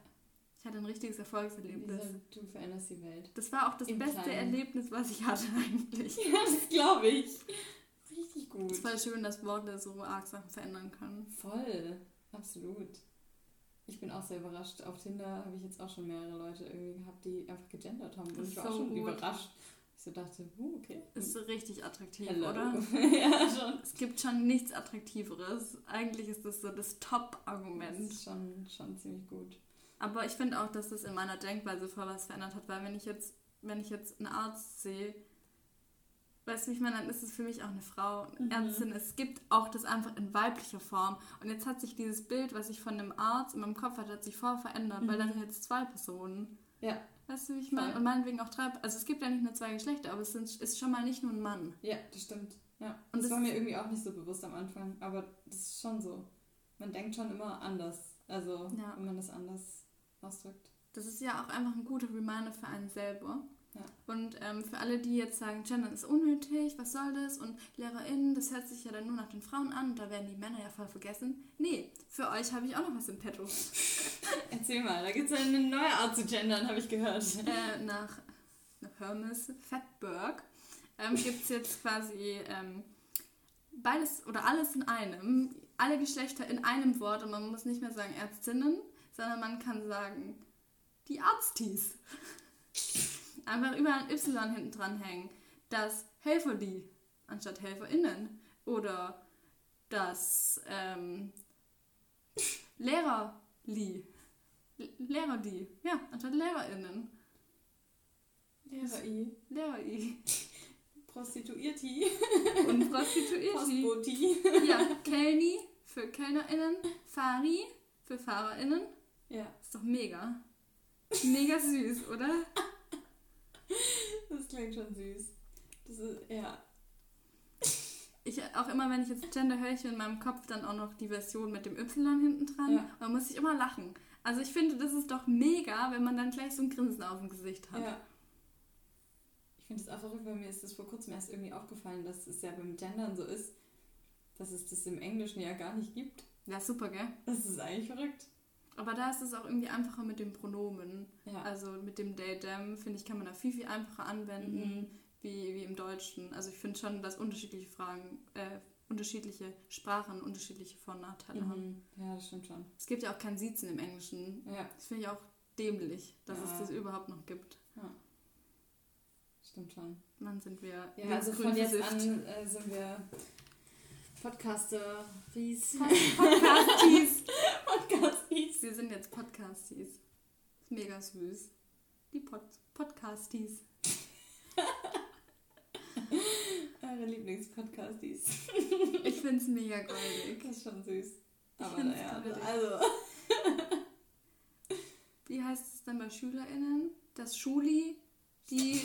Ich hatte ein richtiges Erfolgserlebnis. Lisa, du veränderst die Welt. Das war auch das Im beste Kleinen. Erlebnis, was ich hatte eigentlich. [LAUGHS] Ja, das glaube ich. Richtig gut. Es war schön, dass Worte so arg Sachen verändern können. Voll. Absolut. Ich bin auch sehr überrascht. Auf Tinder habe ich jetzt auch schon mehrere Leute irgendwie gehabt, die einfach gegendert haben. Und Das ich war ist auch so schon gut. überrascht. Ich so dachte, uh, okay. Ist richtig attraktiv, Hello. oder? [LAUGHS] ja, schon. Es gibt schon nichts Attraktiveres. Eigentlich ist das so das Das Top-Argument. ist schon, schon ziemlich gut. Aber ich finde auch, dass das in meiner Denkweise voll was verändert hat, weil wenn ich jetzt, wenn ich jetzt einen Arzt sehe, weißt du, wie ich meine, dann ist es für mich auch eine Frau, Mhm. Ärztin. Es gibt auch das einfach in weiblicher Form. Und jetzt hat sich dieses Bild, was ich von einem Arzt in meinem Kopf hatte, hat sich voll verändert, weil da sind jetzt zwei Personen. Ja, Weißt du, wie ich meine? Und meinetwegen auch drei. Also es gibt ja nicht nur zwei Geschlechter, aber es sind, ist schon mal nicht nur ein Mann. ja, das stimmt. Ja. Und das das war mir irgendwie auch nicht so bewusst am Anfang, aber das ist schon so. Man denkt schon immer anders. Also, Ja. wenn man das anders ausdrückt. Das ist ja auch einfach ein guter Reminder für einen selber. Ja. Und ähm, für alle, die jetzt sagen, Gender ist unnötig, was soll das? Und LehrerInnen, das hört sich ja dann nur nach den Frauen an und da werden die Männer ja voll vergessen. Nee, für euch habe ich auch noch was im Petto. [LAUGHS] Erzähl mal, da gibt es eine neue Art zu gendern, habe ich gehört. äh, nach, nach Hermes Fatberg ähm, gibt es jetzt quasi ähm, beides oder alles in einem, alle Geschlechter in einem Wort und man muss nicht mehr sagen Ärztinnen, sondern man kann sagen die Arztis. Einfach überall ein Y hinten dran hängen. Das Helferli anstatt HelferInnen. Oder das ähm, Lehrerli. L- Lehrerli. Ja, anstatt LehrerInnen. Lehrer-I. Lehrer-I. Prostituierti. Und Prostituierte. Postboti. Ja, Kellni für KellnerInnen. Fari für FahrerInnen. Ja, Ist doch mega. Mega süß, oder? [LAUGHS] das klingt schon süß. Das ist, ja. Ich, auch immer, wenn ich jetzt Gender höre, ich in meinem Kopf dann auch noch die Version mit dem Y hinten dran. Ja. Und dann muss ich immer lachen. Also ich finde, das ist doch mega, wenn man dann gleich so ein Grinsen auf dem Gesicht hat. Ja. Ich finde es auch verrückt, weil mir ist das vor kurzem erst irgendwie aufgefallen, dass es ja beim Gendern so ist, dass es das im Englischen ja gar nicht gibt. Ja, super, gell? Das ist eigentlich verrückt. Aber da ist es auch irgendwie einfacher mit dem Pronomen. Ja. Also mit dem they, them, finde ich, kann man da viel, viel einfacher anwenden Mhm. wie, wie im Deutschen. Also ich finde schon, dass unterschiedliche Fragen, äh, unterschiedliche Sprachen unterschiedliche Vor- und Nachteile haben. Mhm. Ja, das stimmt schon. Es gibt ja auch kein Siezen im Englischen. Ja. Das finde ich auch dämlich, dass Ja. es das überhaupt noch gibt. Stimmt schon. Mann, sind wir Ja, also von jetzt versifft. an äh, sind wir Podcaster, Ries. [LAUGHS] Podcasties. [LAUGHS] Podcasties. Wir sind jetzt Podcasties. Ist mega süß. Die Pod Podcasties. [LAUGHS] Eure Lieblingspodcasties. Ich find's mega goldig. Das ist schon süß. Aber naja, also. [LAUGHS] Wie heißt es dann bei SchülerInnen? Das Schuli, die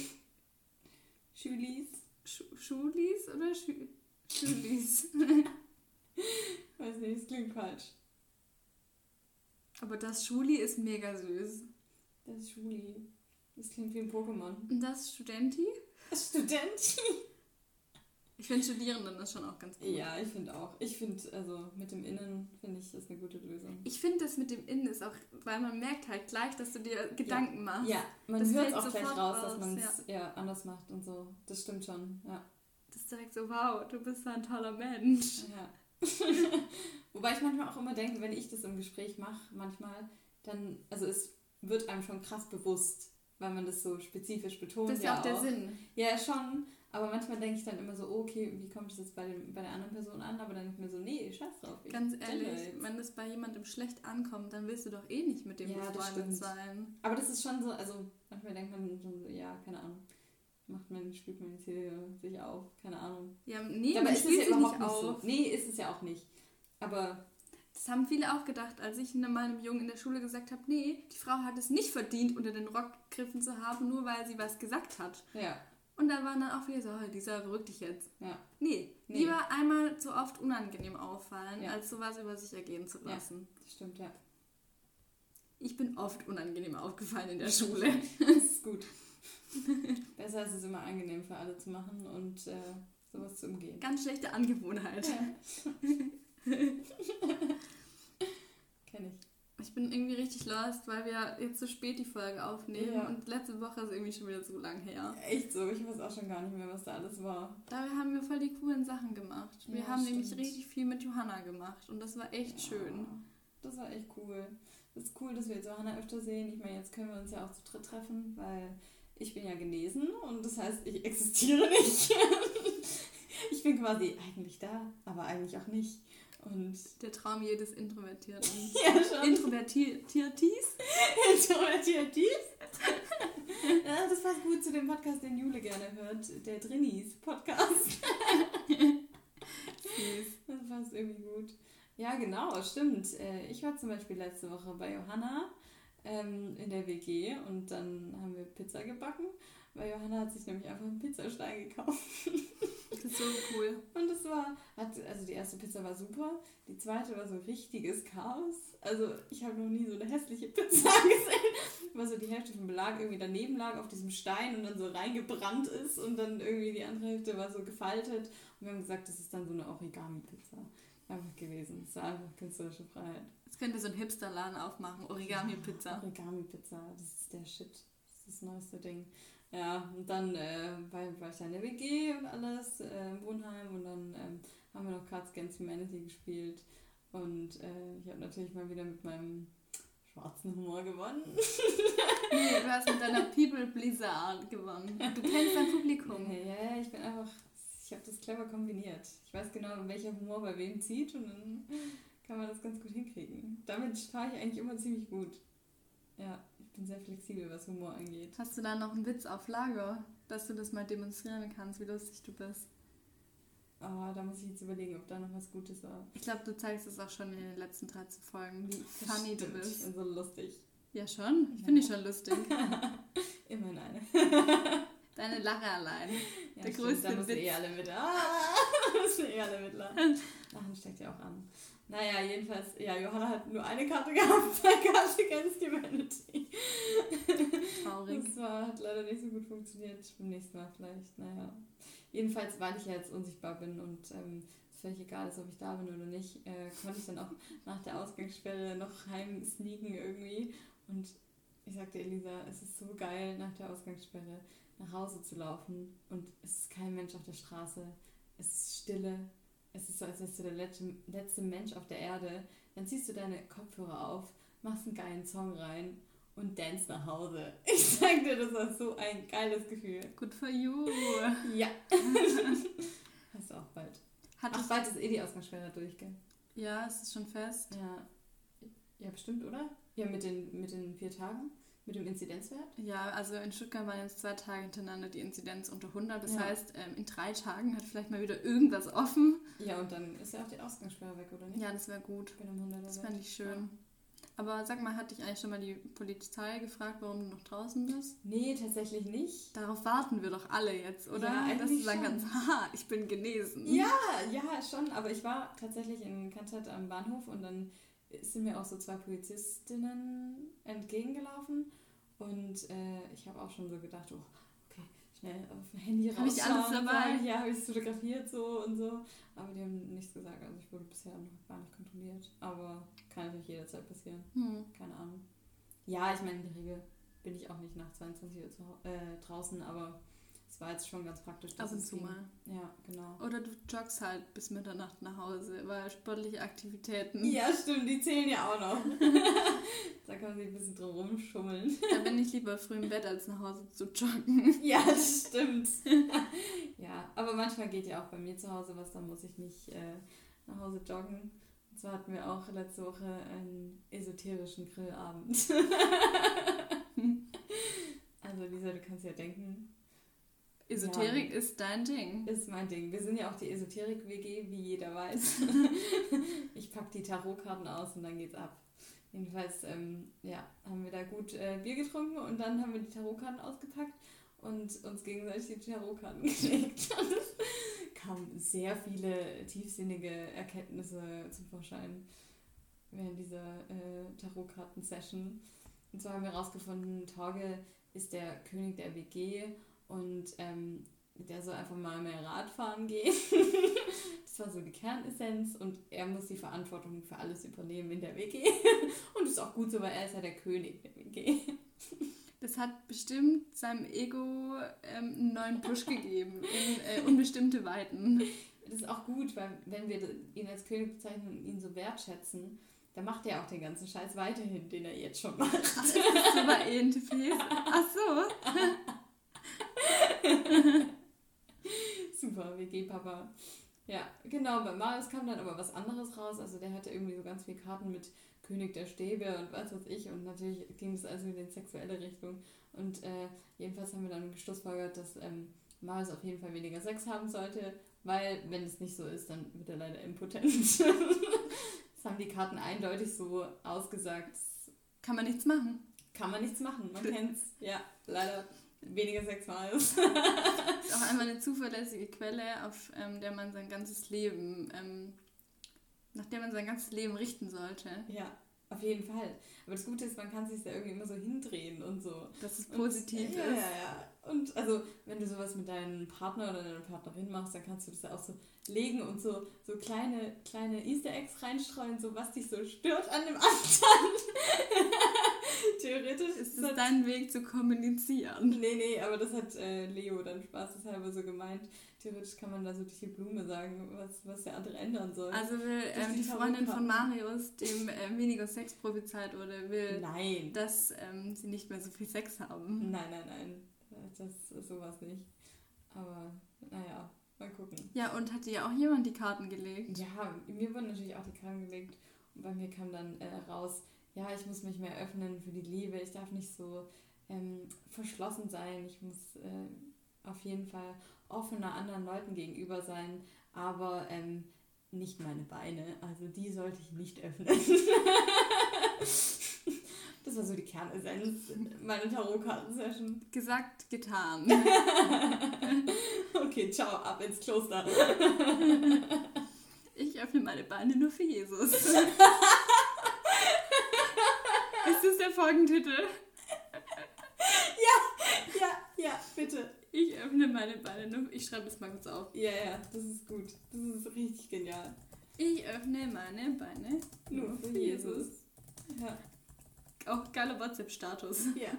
Schülis. Schu Schulis oder Schü Schulis? Weiß nicht, es klingt falsch. Aber das Schuli ist mega süß. Das Schuli. Das klingt wie ein Pokémon. Und das Studenti? Student? Ich finde Studierenden ist schon auch ganz gut. Ja, ich finde auch. Ich finde, also mit dem Innen, finde ich, ist eine gute Lösung. Ich finde das mit dem Innen ist auch, weil man merkt halt gleich, dass du dir Gedanken machst. Ja, man Das hört fällt auch gleich sofort raus, dass raus, man es ja. anders macht und so. Das stimmt schon, ja. Das ist direkt so, wow, du bist so ein toller Mensch. ja. [LAUGHS] Wobei ich manchmal auch immer denke, wenn ich das im Gespräch mache, manchmal, dann, also es wird einem schon krass bewusst, weil man das so spezifisch betont. Das ist ja auch der Sinn. Ja, schon. Aber manchmal denke ich dann immer so, oh, okay, wie kommt das jetzt bei, dem, bei der anderen Person an? Aber dann denke ich mir so, nee, scheiß drauf. ich Ganz ehrlich, jetzt. wenn das bei jemandem schlecht ankommt, dann willst du doch eh nicht mit dem Ja, befreundet sein. Aber das ist schon so, also manchmal denkt man so, ja, keine Ahnung. Macht man, spielt man jetzt hier sich auf, keine Ahnung. Ja, nee, aber man ist es spielt ja sich überhaupt nicht so. auf. Nee, ist es ja auch nicht. Aber Das haben viele auch gedacht, als ich mal einem Jungen in der Schule gesagt habe, nee, die Frau hat es nicht verdient, unter den Rock gegriffen zu haben, nur weil sie was gesagt hat. ja, Und dann waren dann auch viele so, oh, dieser beruhigt dich jetzt. ja. Nee, Nee. lieber einmal zu oft unangenehm auffallen, Ja. als sowas über sich ergehen zu Ja. lassen. Das stimmt, ja. Ich bin oft unangenehm aufgefallen in der Schule. Das ist gut. [LAUGHS] Besser ist es immer angenehm für alle zu machen und äh, sowas zu umgehen. Ganz schlechte Angewohnheit. Ja. [LAUGHS] Kenn ich. Ich bin irgendwie richtig lost, weil wir jetzt so spät die Folge aufnehmen Ja. und letzte Woche ist irgendwie schon wieder so lang her. Echt so, ich weiß auch schon gar nicht mehr, was da alles war. Dabei haben wir voll die coolen Sachen gemacht. Wir Ja, haben nämlich stimmt. richtig viel mit Johanna gemacht und das war echt schön. Ja, Das war echt cool. Es ist cool, dass wir jetzt Johanna öfter sehen. Ich meine, jetzt können wir uns ja auch zu dritt treffen, weil ich bin ja genesen und das heißt, ich existiere nicht. [LAUGHS] ich bin quasi eigentlich da, aber eigentlich auch nicht. Und Der Traum jedes Introvertierten. [LAUGHS] ja, schon. Introvertiertis? Introvertiertis. ja, das passt gut zu dem Podcast, den Jule gerne hört. Der Drinnies Podcast. Das passt irgendwie gut. Ja, genau, stimmt. Äh, Ich war zum Beispiel letzte Woche bei Johanna ähm, in der WG und dann haben wir Pizza gebacken, weil Johanna hat sich nämlich einfach einen Pizzastein gekauft. Das ist so cool. Und es war, hat, also die erste Pizza war super, die zweite war so richtiges Chaos. Also ich habe noch nie so eine hässliche Pizza [LAUGHS] gesehen, wo so die Hälfte vom Belag irgendwie daneben lag auf diesem Stein und dann so reingebrannt ist und dann irgendwie die andere Hälfte war so gefaltet. Und wir haben gesagt, das ist dann so eine Origami-Pizza einfach gewesen. Es war einfach künstlerische Freiheit. Jetzt könnt ihr so einen Hipsterladen aufmachen. Origami-Pizza. Origami-Pizza, das ist der Shit. Das ist das neueste Ding. Ja, und dann äh, war, war ich in der WG und alles, äh, im Wohnheim und dann ähm, haben wir noch Cards Against Humanity gespielt und äh, ich habe natürlich mal wieder mit meinem schwarzen Humor gewonnen. [LAUGHS] Nee, du hast mit deiner People Blizzard gewonnen. Du kennst dein Publikum. Ja, ja, ich bin einfach, ich habe das clever kombiniert. Ich weiß genau, welcher Humor bei wem zieht und dann kann man das ganz gut hinkriegen. Damit fahre ich eigentlich immer ziemlich gut. Ja, ich bin sehr flexibel, was Humor angeht. Hast du da noch einen Witz auf Lager, dass du das mal demonstrieren kannst, wie lustig du bist? Aber da muss ich jetzt überlegen, ob da noch was Gutes war. Ich glaube, du zeigst es auch schon in den letzten 13 Folgen, wie funny du Stimmt, Ich bist. bin so lustig. Ja, schon? Ich finde dich schon lustig. [LAUGHS] Immerhin eine. [LAUGHS] Deine Lache allein. Ja, Der stimmt, größte Da müssen Witz. eh alle mit. Ah, [LAUGHS] müssen eh alle mitlachen. Lachen steckt ja auch an. Naja, jedenfalls, ja, Johanna hat nur eine Karte [LAUGHS] gehabt bei Cards Against Humanity. Traurig. Das war, hat leider nicht so gut funktioniert. Beim nächsten Mal vielleicht, naja. Jedenfalls, weil ich ja jetzt unsichtbar bin und ähm, es völlig egal ist, ob ich da bin oder nicht, äh, konnte ich dann auch [LAUGHS] nach der Ausgangssperre noch heim sneaken irgendwie. Und ich sagte Elisa, es ist so geil, nach der Ausgangssperre nach Hause zu laufen und es ist kein Mensch auf der Straße. Es ist Stille. Es ist so, als wärst du der letzte, letzte Mensch auf der Erde. Dann ziehst du deine Kopfhörer auf, machst einen geilen Song rein und dance nach Hause. [LAUGHS] Ich sag dir, das war so ein geiles Gefühl. Good for you. Ja. [LAUGHS] Hast du auch bald. Hat Ach, bald ist eh die Ausgangssperre durch, gell? ja, es ist schon fest. Ja. Ja, bestimmt, oder? Ja, mit den, mit den vier Tagen? Mit dem Inzidenzwert? Ja, also in Stuttgart waren jetzt zwei Tage hintereinander die Inzidenz unter 100. Das Ja. heißt, ähm, in drei Tagen hat vielleicht mal wieder irgendwas offen. Ja, und dann ist ja auch die Ausgangssperre weg, oder nicht? Ja, das wäre gut. Bei einem 100er Das fände ich schön. Aber sag mal, hat dich eigentlich schon mal die Polizei gefragt, warum du noch draußen bist? Nee, tatsächlich nicht. Darauf warten wir doch alle jetzt, oder? Ja, Dass sie sagen kannst, haha, ich bin genesen. Ja, ja, schon. Aber ich war tatsächlich in Cannstatt am Bahnhof und dann sind mir auch so zwei Polizistinnen entgegengelaufen. Und äh, ich habe auch schon so gedacht, oh, okay, schnell auf dem Handy Hab ich rausschauen. alles dabei? Ja, habe ich es fotografiert so und so. Aber die haben nichts gesagt. Also ich wurde bisher noch gar nicht kontrolliert. Aber kann natürlich jederzeit passieren. Hm. Keine Ahnung. Ja, ich meine, in der Regel bin ich auch nicht nach 22 Uhr zu, äh, draußen, aber es war jetzt schon ganz praktisch. Ab und zu mal. Ja, genau. Oder du joggst halt bis Mitternacht nach Hause, weil sportliche Aktivitäten. Ja, [LAUGHS] stimmt, die zählen ja auch noch. [LAUGHS] da kann man sich ein bisschen drum rumschummeln. Da bin ich lieber früh im Bett, als nach Hause zu joggen. [LAUGHS] Ja, das stimmt. ja, aber manchmal geht ja auch bei mir zu Hause was, dann muss ich nicht äh, nach Hause joggen. Und zwar hatten wir auch letzte Woche einen esoterischen Grillabend. also Lisa, du kannst ja denken, Esoterik ist dein Ding. ist mein Ding. Wir sind ja auch die Esoterik-WG, wie jeder weiß. [LAUGHS] ich packe die Tarotkarten aus und dann geht's ab. Jedenfalls, ähm, ja, haben wir da gut äh, Bier getrunken und dann haben wir die Tarotkarten ausgepackt und uns gegenseitig die Tarotkarten gelegt. Und es kamen sehr viele tiefsinnige Erkenntnisse zum Vorschein während dieser äh, Tarotkarten-Session. Und zwar haben wir herausgefunden, Torge ist der König der WG und ähm, der soll einfach mal mehr Radfahren gehen. [LAUGHS] das war so die Kernessenz und er muss die Verantwortung für alles übernehmen in der WG. [LAUGHS] und das ist auch gut so, weil er ist ja der König der WG. [LAUGHS] Das hat bestimmt seinem Ego ähm, einen neuen Push gegeben in äh, unbestimmte Weiten. Das ist auch gut, weil wenn wir ihn als König bezeichnen und ihn so wertschätzen, dann macht er auch den ganzen Scheiß weiterhin, den er jetzt schon macht. Ach, ist das bei ENTPs? Ach so. [LAUGHS] Super, WG-Papa. Ja, genau, bei Marius kam dann aber was anderes raus. Also der hatte irgendwie so ganz viele Karten mit König der Stäbe und was weiß ich. Und natürlich ging das also in die sexuelle Richtung. Und äh, jedenfalls haben wir dann geschlussfolgert, dass ähm, Marius auf jeden Fall weniger Sex haben sollte, weil wenn es nicht so ist, dann wird er leider impotent. [LAUGHS] das haben die Karten eindeutig so ausgesagt. Kann man nichts machen. kann man nichts machen. Man [LAUGHS] kennt's. Ja, leider weniger Sex Marius. Ist auch einfach eine zuverlässige Quelle, auf ähm, der man sein ganzes Leben, ähm, nach der man sein ganzes Leben richten sollte. Ja, auf jeden Fall. Aber das Gute ist, man kann sich da irgendwie immer so hindrehen und so. Dass es Und- positiv ja, ist. Ja, ja. Und also, wenn du sowas mit deinem Partner oder deiner Partnerin machst, dann kannst du das ja auch so legen und so, so kleine, kleine Easter Eggs reinstreuen, so was dich so stört an dem anderen. [LAUGHS] [LAUGHS] Theoretisch Ist das es dein Weg zu kommunizieren? Nee, nee, aber das hat äh, Leo dann spaßeshalber so gemeint. Theoretisch kann man da so durch die Blume sagen, was, was der andere ändern soll. Also will ähm, die die Freundin von. Marius, dem ähm, weniger Sex prophezeit wurde, will, Nein. dass ähm, sie nicht mehr so viel Sex haben. Nein, nein, nein. Das ist sowas nicht. Aber naja, mal gucken. Ja, und hat dir auch jemand die Karten gelegt? Ja, mir wurden natürlich auch die Karten gelegt und bei mir kam dann äh, raus, ja, ich muss mich mehr öffnen für die Liebe, ich darf nicht so ähm, verschlossen sein, ich muss äh, auf jeden Fall offener anderen Leuten gegenüber sein, aber ähm, nicht meine Beine, also die sollte ich nicht öffnen. [LAUGHS] das war so die Kernessenz meiner Tarotkarten-Session. Gesagt, getan. [LAUGHS] Okay, ciao, ab ins Kloster. Ich öffne meine Beine nur für Jesus. [LAUGHS] Der Folgentitel? Ja, ja, bitte. Ich öffne meine Beine nur. Ich schreibe es mal kurz auf. Ja, ja, das ist gut. Das ist richtig genial. Ich öffne meine Beine Nur für Jesus. Ja. Auch geiler WhatsApp-Status. ja.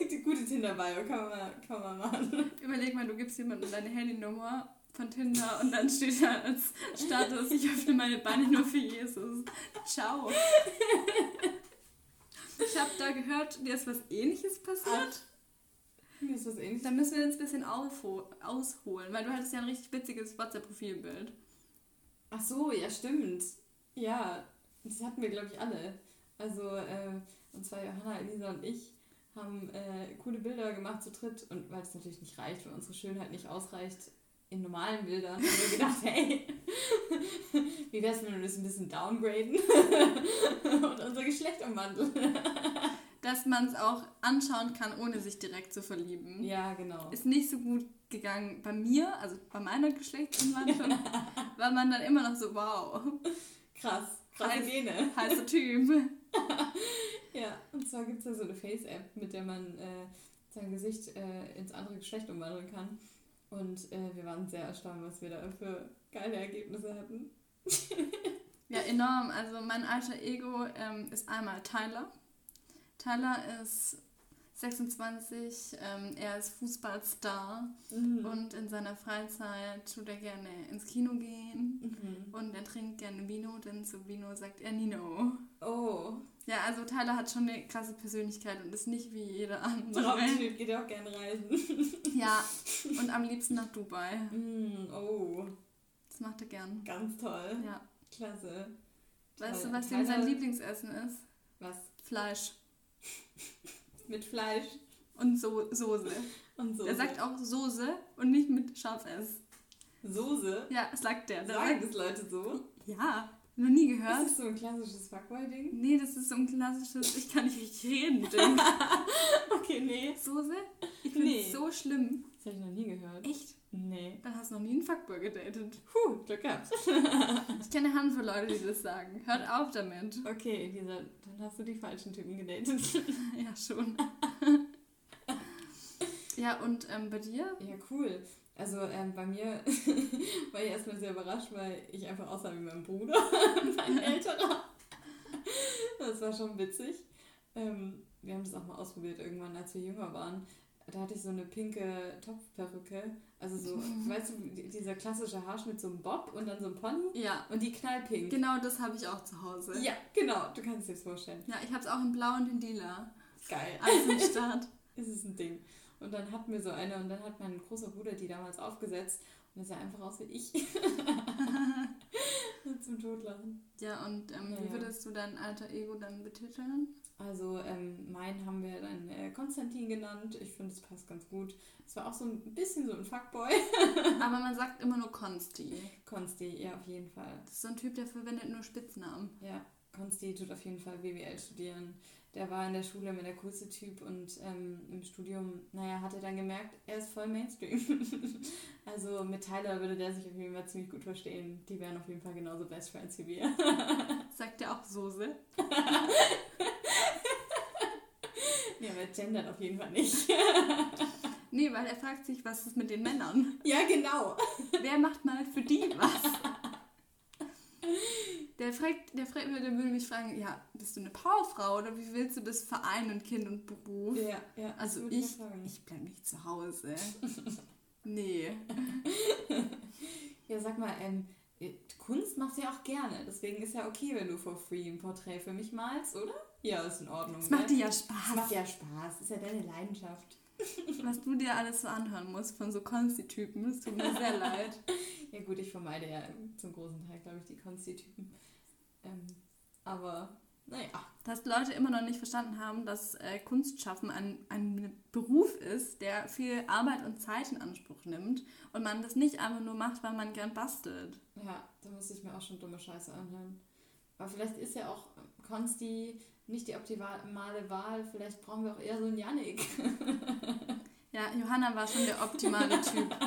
[LAUGHS] Die gute Tinder-Bio kann man, kann man machen. Überleg mal, du gibst jemandem deine Handynummer von Tinder und dann steht da als Status, ich öffne meine Beine nur für Jesus. Ciao. [LAUGHS] Ich habe da gehört, dir ist was ähnliches passiert. Mir ist was ähnliches. Da müssen wir jetzt ein bisschen ausholen, weil du hattest ja ein richtig witziges WhatsApp-Profilbild. Ach so, ja, stimmt. Ja, das hatten wir, glaube ich, alle. Also, äh, und zwar Johanna, Elisa und ich haben äh, coole Bilder gemacht zu dritt. Und weil es natürlich nicht reicht, weil unsere Schönheit nicht ausreicht in normalen Bildern, haben wir gedacht, hey, [LAUGHS] wie wär's, wenn wir das ein bisschen downgraden [LAUGHS] und unser Geschlecht umwandeln? Dass man es auch anschauen kann, ohne sich direkt zu verlieben. Ja, genau. Ist nicht so gut gegangen bei mir, also bei meiner Geschlechtsumwandlung, [LAUGHS] war man dann immer noch so, wow, Krass. Krasse Heiß. Gene. heißer Typ. Ja, und zwar gibt es ja so eine Face-App, mit der man äh, sein Gesicht äh, ins andere Geschlecht umwandeln kann. Und äh, wir waren sehr erstaunt, was wir da für geile Ergebnisse hatten. [LAUGHS] Ja, enorm. Also mein alter Ego ähm, ist einmal Tyler. Tyler ist 26, ähm, er ist Fußballstar Mhm. und in seiner Freizeit tut er gerne ins Kino gehen Mhm. und er trinkt gerne Vino, denn zu Vino sagt er Nino. Oh, Ja, also Tyler hat schon eine krasse Persönlichkeit und ist nicht wie jeder andere. Traumtyp geht auch gerne reisen. [LAUGHS] Ja, und am liebsten nach Dubai. Mhm. Oh, Das macht er gern. ganz toll. Ja. Klasse. Weißt Toll. du, was ihm sein Lieblingsessen ist? Was? Fleisch [LAUGHS] Mit Fleisch und so Soße. und Soße. Er sagt auch Soße und nicht mit scharf S. Soße? Ja, sagt der. der Sagen sagt, das Leute so? ja, noch nie Ist gehört. das so ein klassisches Fuckboy-Ding? Nee, das ist so ein klassisches, ich kann nicht richtig reden. Ding. [LAUGHS] Okay, nee. Soße? Ich finde Nee. es so schlimm. Das habe ich noch nie gehört. Echt? Nee. Dann hast du noch nie einen Fuckboy gedatet. Puh, Glück gehabt. [LAUGHS] Ich kenne eine Handvoll Leute, die das sagen. Hört auf damit. Okay, Elisa, dann hast du die falschen Typen gedatet. [LAUGHS] Ja, schon. ja, und ähm, bei dir? Ja, cool. Also ähm, bei mir [LAUGHS] war ich erstmal sehr überrascht, weil ich einfach aussah wie mein Bruder, mein älterer. Das war schon witzig. Ähm, wir haben das auch mal ausprobiert irgendwann, als wir jünger waren. Da hatte ich so eine pinke Topfperücke. Also so, weißt du, die- dieser klassische Haarschnitt, so ein Bob und dann so ein Pony. Ja, Und die knallpink. genau das habe ich auch zu Hause. Ja, genau. Du kannst dir das vorstellen. Ja, ich habe es auch in blau und in lila. Geil. Alles im Start. [LAUGHS] ist es ein Ding. Und dann hatten wir so eine und dann hat mein großer Bruder die damals aufgesetzt und es sah einfach aus wie ich. [LAUGHS] [LAUGHS] Zum Totlachen. Ja, und ähm, Ja, wie würdest du dein alter Ego dann betiteln? Also ähm, meinen haben wir dann äh, Konstantin genannt. Ich finde, es passt ganz gut. Es war auch so ein bisschen so ein Fuckboy. [LAUGHS] Aber man sagt immer nur Konsti. Konsti, ja, auf jeden Fall. Das ist so ein Typ, der verwendet nur Spitznamen. Ja, Konsti tut auf jeden Fall BWL studieren. Der war in der Schule immer der coolste Typ und ähm, im Studium, naja, hat er dann gemerkt, er ist voll Mainstream. [LAUGHS] also mit Tyler würde der sich auf jeden Fall ziemlich gut verstehen. Die wären auf jeden Fall genauso Best Friends wie wir. [LAUGHS] Sagt er auch Soße? ja, aber gendert auf jeden Fall nicht. [LAUGHS] Nee, weil er fragt sich, was ist mit den Männern? ja, genau. Wer macht mal für die was? Der fragt, der fragt, der würde mich fragen, ja, bist du eine Powerfrau oder wie willst du das vereinen, Kind und Beruf? Ja, ja. Also ich, ich bleib nicht zu Hause. Nee. Ja, sag mal, ähm, Kunst machst du ja auch gerne. Deswegen ist ja okay, wenn du for free ein Porträt für mich malst, oder? Ja, ist in Ordnung. Es macht ne? dir ja Spaß, macht ja Spaß. Ist ja deine Leidenschaft. [LAUGHS] was du dir alles so anhören musst von so Konsti-Typen. Es tut mir sehr leid. [LAUGHS] Ja gut, ich vermeide ja zum großen Teil, glaube ich, die Konsti-Typen. Ähm, aber, naja. Dass Leute immer noch nicht verstanden haben, dass äh, Kunstschaffen ein, ein Beruf ist, der viel Arbeit und Zeit in Anspruch nimmt und man das nicht einfach nur macht, weil man gern bastelt. Ja, da musste ich mir auch schon dumme Scheiße anhören. Aber vielleicht ist ja auch Konsti nicht die optimale Wahl. Vielleicht brauchen wir auch eher so einen Yannick. [LAUGHS] Ja, Johanna war schon der optimale Typ. [LAUGHS]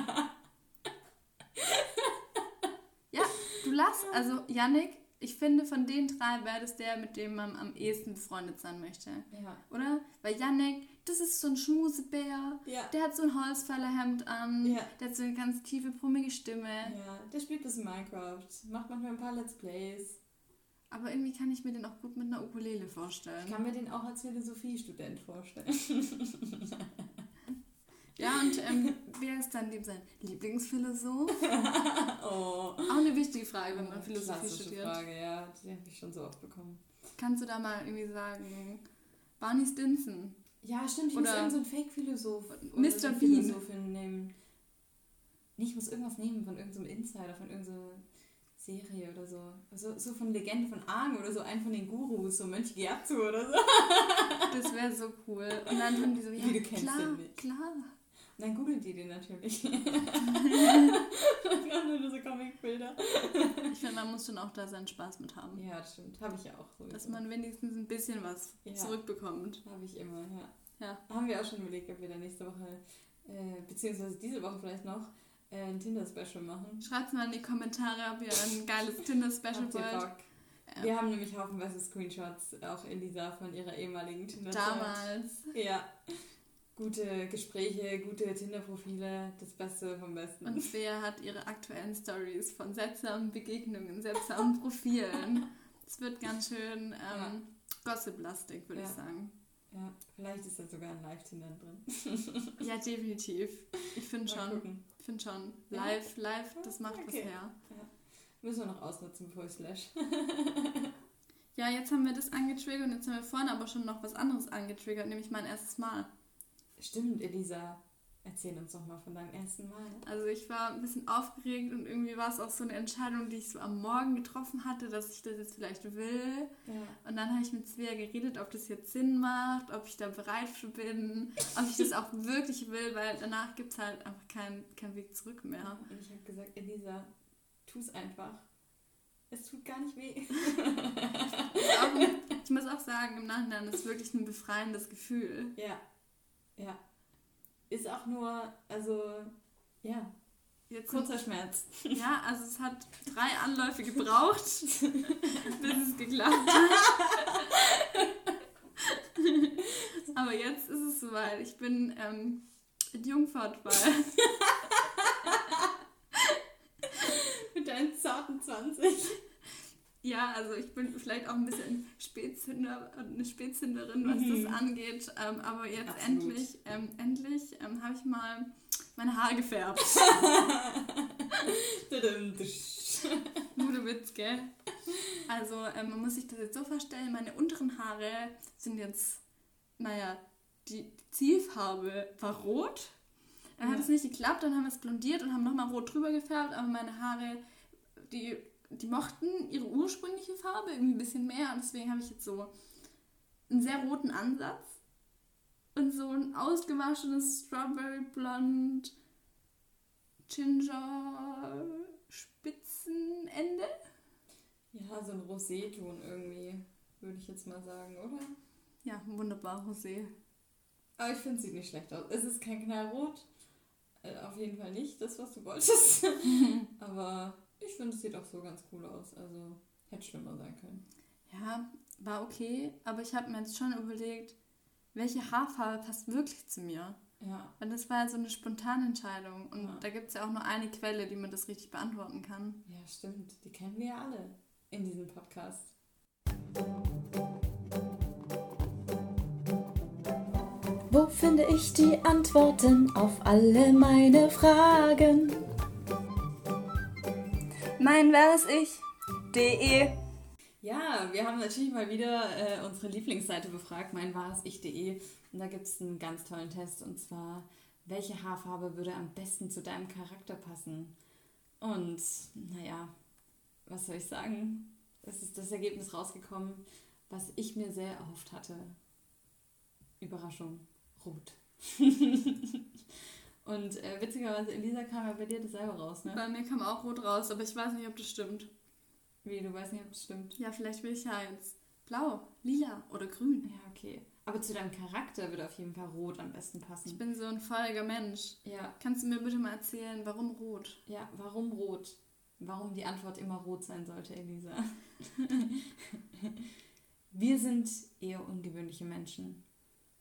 Ja, du lass, also Yannick, ich finde von den drei wäre das der, mit dem man am ehesten befreundet sein möchte. Ja. Oder? Weil Yannick, das ist so ein Schmusebär. Ja. Der hat so ein Holzfällerhemd an. Ja. Der hat so eine ganz tiefe, brummige Stimme. Ja, der spielt bis Minecraft. Macht manchmal ein paar Let's Plays. Aber irgendwie kann ich mir den auch gut mit einer Ukulele Ich vorstellen. kann mir den auch als Philosophiestudent vorstellen. [LAUGHS] Ja, und ähm, wer ist dann lieb sein Lieblingsphilosoph? [LAUGHS] Oh. Auch eine wichtige Frage, wenn man Philosophie Klassische studiert. Frage, ja. Die habe ich schon so oft bekommen. Kannst du da mal irgendwie sagen, Barney Stinson. Ja, stimmt, ich Oder- muss irgendeinen so Fake-Philosoph oder Mr. so Bean. Philosophin nehmen. Nee, ich muss irgendwas nehmen von irgendeinem Insider, von irgendeiner Serie oder so. so. So von Legende von Aang oder so, einen von den Gurus, so Mönch Gyatso oder so. [LAUGHS] Das wäre so cool. Und dann tun die so, ja, Wie, du kennst klar, den nicht. klar. Und dann googeln die den natürlich. [LAUGHS] nur so Comicbilder. Ich finde, man muss schon auch da seinen Spaß mit haben. Ja, das stimmt. Habe ich ja auch so. Dass man wenigstens ein bisschen was Ja. zurückbekommt. Habe ich immer, ja. Ja. Haben wir auch schon überlegt, ob wir da nächste Woche, äh, beziehungsweise diese Woche vielleicht noch, äh, ein Tinder-Special machen. Schreibt mal in die Kommentare, ob ihr ein geiles [LAUGHS] Tinder-Special wollt. Ja. Wir haben nämlich haufenweise Screenshots, auch Elisa von ihrer ehemaligen tinder Damals. Ja. Gute Gespräche, gute Tinder-Profile, das Beste vom Besten. Und Svea hat ihre aktuellen Stories von seltsamen Begegnungen, seltsamen [LAUGHS] Profilen. Es wird ganz schön ähm, Gossip-lastig, würde Ja. ich sagen. ja, vielleicht ist da sogar ein Live-Tinder drin. Ja, definitiv. Ich finde schon. gucken. Ich finde schon. Ja? Live, live, das macht was Okay. her. Müssen wir noch ausnutzen, bevor ich slash. [LAUGHS] [LAUGHS] Ja, jetzt haben wir das angetriggert und jetzt haben wir vorne aber schon noch was anderes angetriggert, nämlich mein erstes Mal. Stimmt, Elisa. Erzähl uns doch mal von deinem ersten Mal. Also ich war ein bisschen aufgeregt und irgendwie war es auch so eine Entscheidung, die ich so am Morgen getroffen hatte, dass ich das jetzt vielleicht will. Ja. Und dann habe ich mit Svea geredet, ob das jetzt Sinn macht, ob ich da bereit für bin, ob ich das auch wirklich will, weil danach gibt es halt einfach keinen kein Weg zurück mehr. Und ich habe gesagt, Elisa, tu es einfach. Es tut gar nicht weh. Ich muss auch sagen, im Nachhinein ist es wirklich ein befreiendes Gefühl. Ja. Ja. Ist auch nur, also, ja, Jetzt kurzer Schmerz. Ja, also es hat drei Anläufe gebraucht, [LAUGHS] bis es geklappt hat. Aber jetzt ist es soweit. Ich bin ähm, in Jungfahrt [LAUGHS] bei. Mit deinen zarten 20. Ja, also ich bin vielleicht auch ein bisschen Spätzünder, eine Spätzünderin, was Mhm. das angeht. Ähm, aber jetzt Absolut. endlich, ähm, endlich ähm, habe ich mal meine Haare gefärbt. [LAUGHS] Gute Witz, gell? Also, ähm, man muss sich das jetzt so vorstellen, meine unteren Haare sind jetzt, naja, die Zielfarbe war rot. Dann hat Ja. es nicht geklappt, dann haben wir es blondiert und haben nochmal rot drüber gefärbt, aber meine Haare, die, die mochten ihre ursprüngliche Farbe irgendwie ein bisschen mehr und deswegen habe ich jetzt so einen sehr roten Ansatz und so ein ausgewaschenes Strawberry Blond Ginger Spitzenende. Ja, so ein Roséton irgendwie, würde ich jetzt mal sagen, oder? Ja, wunderbar, José. Aber ich finde, es sieht nicht schlecht aus. Es ist kein Knallrot. Äh, auf jeden Fall nicht das, was du wolltest. [LAUGHS] Aber ich finde, es sieht auch so ganz cool aus. Also hätte schlimmer sein können. Ja, war okay, aber ich habe mir jetzt schon überlegt, welche Haarfarbe passt wirklich zu mir? Ja, Weil das war ja so eine spontane Entscheidung und Ja. da gibt es ja auch nur eine Quelle, die man das richtig beantworten kann. ja, stimmt. Die kennen wir ja alle in diesem Podcast. Wo finde ich die Antworten auf alle meine Fragen? Mein wär's ich. De. Ja, wir haben natürlich mal wieder äh, unsere Lieblingsseite befragt, mein wahres ich.de. Und da gibt es einen ganz tollen Test und zwar, welche Haarfarbe würde am besten zu deinem Charakter passen? Und naja, was soll ich sagen? Es ist das Ergebnis rausgekommen, was ich mir sehr erhofft hatte. Überraschung, rot. [LAUGHS] und äh, witzigerweise, Elisa kam ja bei dir dasselbe raus, ne? Bei mir kam auch rot raus, aber ich weiß nicht, ob das stimmt. Wie, du weißt nicht, ob das stimmt. Ja, vielleicht will ich ja jetzt blau, lila oder grün. Ja, okay. Aber zu deinem Charakter würde auf jeden Fall rot am besten Ich passen. bin so ein feuriger Mensch. Ja, Kannst du mir bitte mal erzählen, warum rot? ja, warum rot? Warum die Antwort immer rot sein sollte, Elisa? [LAUGHS] Wir sind eher ungewöhnliche Menschen,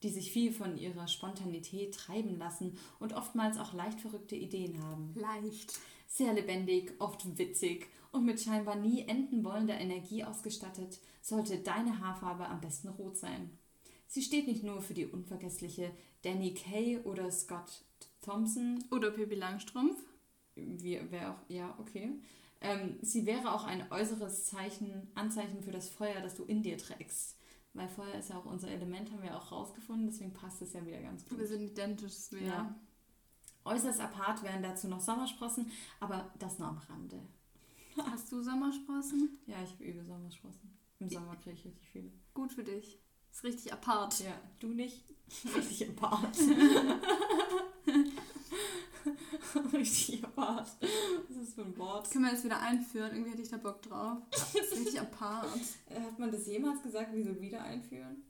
die sich viel von ihrer Spontanität treiben lassen und oftmals auch leicht verrückte Ideen haben. Leicht. Sehr lebendig, oft witzig und mit scheinbar nie enden wollender Energie ausgestattet, sollte deine Haarfarbe am besten rot sein. Sie steht nicht nur für die unvergessliche Danny Kay oder Scott Thompson, Oder Pippi Langstrumpf. wie wer auch, ja, okay. Ähm, sie wäre auch ein äußeres Zeichen, Anzeichen für das Feuer, das du in dir trägst. Weil Feuer ist ja auch unser Element, haben wir auch rausgefunden, deswegen passt es ja wieder ganz gut. Wir sind identisch, Svea. Ja. Äußerst apart wären dazu noch Sommersprossen, aber das nur am Rande. [LAUGHS] Hast du Sommersprossen? Ja, ich übe Sommersprossen. Im Sommer kriege ich richtig viele. Gut für dich. Ist richtig apart. Ja, du nicht? [LAUGHS] Richtig apart. [LAUGHS] [LAUGHS] richtig apart. Was ist das für ein Wort? Können wir das wieder einführen? Irgendwie hätte ich da Bock drauf. Das [LAUGHS] ist richtig apart. Äh, Hat man das jemals gesagt, wieso wieder einführen?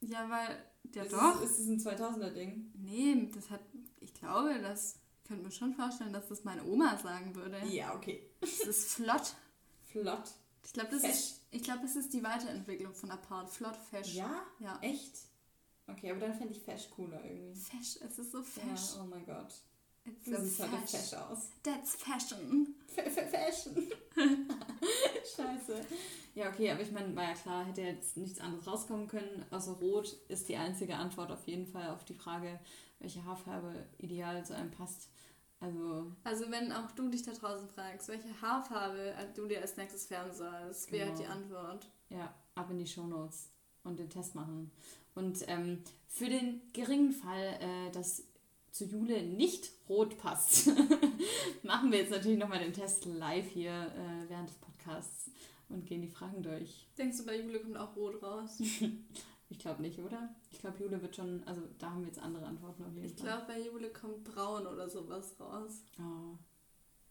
Ja, weil. Ja, ist doch. Es, ist es ein 2000er-Ding? Nee, das hat. Ich glaube, das. Könnte mir schon vorstellen, dass das meine Oma sagen würde. Ja, okay. Das ist flott. Flott. Ich glaube, das, Fesch. ist, ich glaub, das ist die Weiterentwicklung von apart. Flott, fesch. Ja? Ja. Echt? Okay, aber dann fände ich Fesch cooler irgendwie. Fesch, es ist so Ja, fesch. oh mein Gott. It's so siehst heute fesch. fesch aus. That's fashion. F -f Fashion. [LAUGHS] Scheiße. Ja, okay, aber ich meine, war ja klar, hätte jetzt nichts anderes rauskommen können. Also Rot ist die einzige Antwort auf jeden Fall auf die Frage, welche Haarfarbe ideal zu einem passt. Also, Also wenn auch du dich da draußen fragst, welche Haarfarbe du dir als nächstes färben sollst, wäre Genau. die Antwort. ja, ab in die Shownotes und den Test machen. Und ähm, für den geringen Fall, äh, dass zu Jule nicht rot passt, [LAUGHS] machen wir jetzt natürlich nochmal den Test live hier äh, während des Podcasts und gehen die Fragen durch. Denkst du, bei Jule kommt auch rot raus? [LAUGHS] Ich glaube nicht, oder? Ich glaube, Jule wird schon, also da haben wir jetzt andere Antworten auf jeden Ich Fall. glaube, bei Jule kommt braun oder sowas raus. Oh.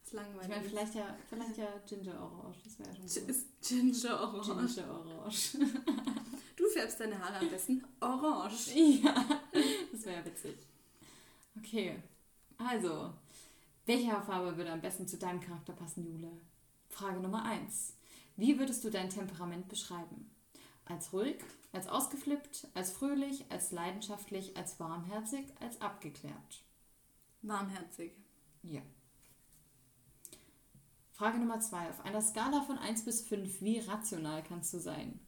Ist langweilig. Ich meine, vielleicht ja, vielleicht ja Ginger Orange, das wäre ja schon gut. ist Ginger Orange. Ginger Orange. [LAUGHS] Du färbst deine Haare am besten orange. [LAUGHS] ja, das wäre ja witzig. Okay, also, welche Haarfarbe würde am besten zu deinem Charakter passen, Jule? Frage Nummer 1. Wie würdest du dein Temperament beschreiben? Als ruhig, als ausgeflippt, als fröhlich, als leidenschaftlich, als warmherzig, als abgeklärt? Warmherzig. Ja. Frage Nummer 2. Auf einer Skala von 1 bis 5, wie rational kannst du sein?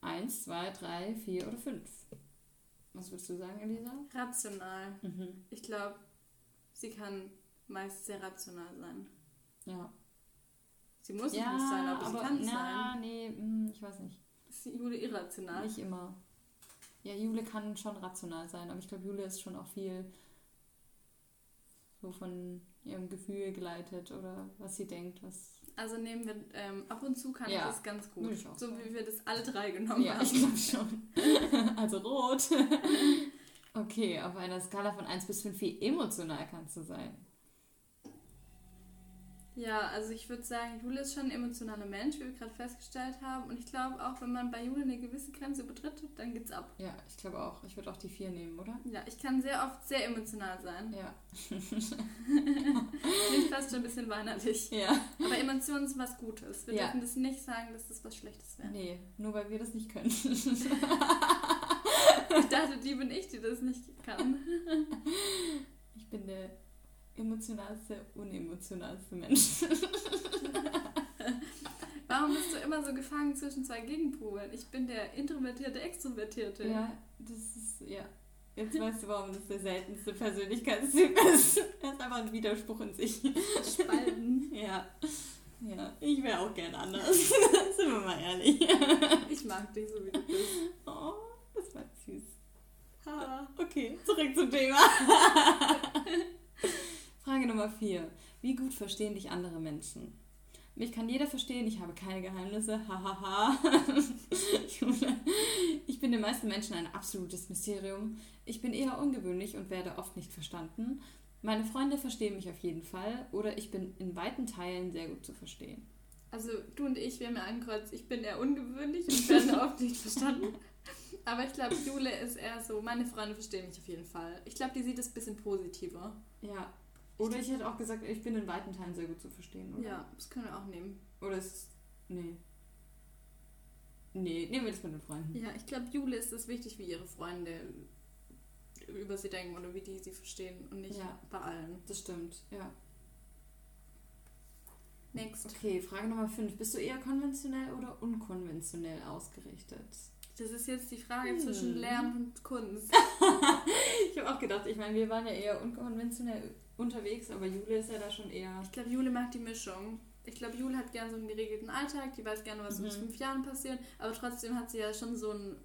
1, 2, 3, 4 oder 5? Was würdest du sagen, Elisa? Rational. Mhm. Ich glaube, sie kann meist sehr rational sein. Ja. Sie muss es ja, nicht sein, aber, sie kann es sein. nee, hm, ich weiß nicht. Ist die Jule irrational? Nicht immer. Ja, Jule kann schon rational sein, aber ich glaube, Jule ist schon auch viel so von ihrem Gefühl geleitet oder was sie denkt, was. Also nehmen wir, ähm, ab und zu kann Ja, ich das ganz gut. auch So wie wir das alle drei genommen Ja, haben. ich glaube schon. [LAUGHS] also rot. [LAUGHS] okay, auf einer Skala von 1 bis 5, wie emotional kannst du sein? Ja, also ich würde sagen, Jule ist schon ein emotionaler Mensch, wie wir gerade festgestellt haben. Und ich glaube auch, wenn man bei Jule eine gewisse Grenze übertritt, dann geht's ab. Ja, ich glaube auch. Ich würde auch die 4 nehmen, oder? Ja, ich kann sehr oft sehr emotional sein. Ja. [LAUGHS] Klingt fast schon ein bisschen weinerlich. Ja. Aber Emotionen sind was Gutes. Wir Ja. dürfen das nicht sagen, dass das was Schlechtes wäre. Nee, nur weil wir das nicht können. [LAUGHS] Ich dachte, die bin ich, die das nicht kann. Ich bin der emotionalste, unemotionalste Mensch. [LAUGHS] Warum bist du immer so gefangen zwischen zwei Gegenpolen? Ich bin der introvertierte, extrovertierte. Ja, das ist, ja. Jetzt weißt du, warum das der seltenste Persönlichkeitstyp ist. Er ist einfach ein Widerspruch in sich. Spalten. [LAUGHS] Ja. Ja, ich wäre auch gern anders. [LAUGHS] Sind wir mal ehrlich. Ich mag dich so, wie du bist. Oh, das war süß. Ha. Okay, zurück zum Thema. Frage Nummer 4. Wie gut verstehen dich andere Menschen? Mich kann jeder verstehen, ich habe keine Geheimnisse. Hahaha. [LAUGHS] Ich bin den meisten Menschen ein absolutes Mysterium. Ich bin eher ungewöhnlich und werde oft nicht verstanden. Meine Freunde verstehen mich auf jeden Fall oder ich bin in weiten Teilen sehr gut zu verstehen. Also du und ich, wir haben ja angekreuzt, ich bin eher ungewöhnlich und werde [LAUGHS] oft nicht verstanden. Aber ich glaube, Jule ist eher so, meine Freunde verstehen mich auf jeden Fall. Ich glaube, die sieht es ein bisschen positiver. Ja. Oder ich hätte auch gesagt, ich bin in weiten Teilen sehr gut zu verstehen, oder? Ja, das können wir auch nehmen. Oder ist. Nee. Nee, nehmen wir das mit den Freunden. Ja, ich glaube, Jule ist es wichtig, wie ihre Freunde über sie denken oder wie die sie verstehen und nicht Ja. bei allen. Das stimmt, ja. Next. Okay, Frage Nummer 5. Bist du eher konventionell oder unkonventionell ausgerichtet? Das ist jetzt die Frage Hm. zwischen Lernen und Kunst. [LAUGHS] Ich habe auch gedacht, ich meine, wir waren ja eher unkonventionell unterwegs, aber Jule ist ja da schon eher. Ich glaube, Jule mag die Mischung. Ich glaube, Jule hat gern so einen geregelten Alltag, die weiß gerne, was in Mhm. fünf Jahren passiert, aber trotzdem hat sie ja schon so einen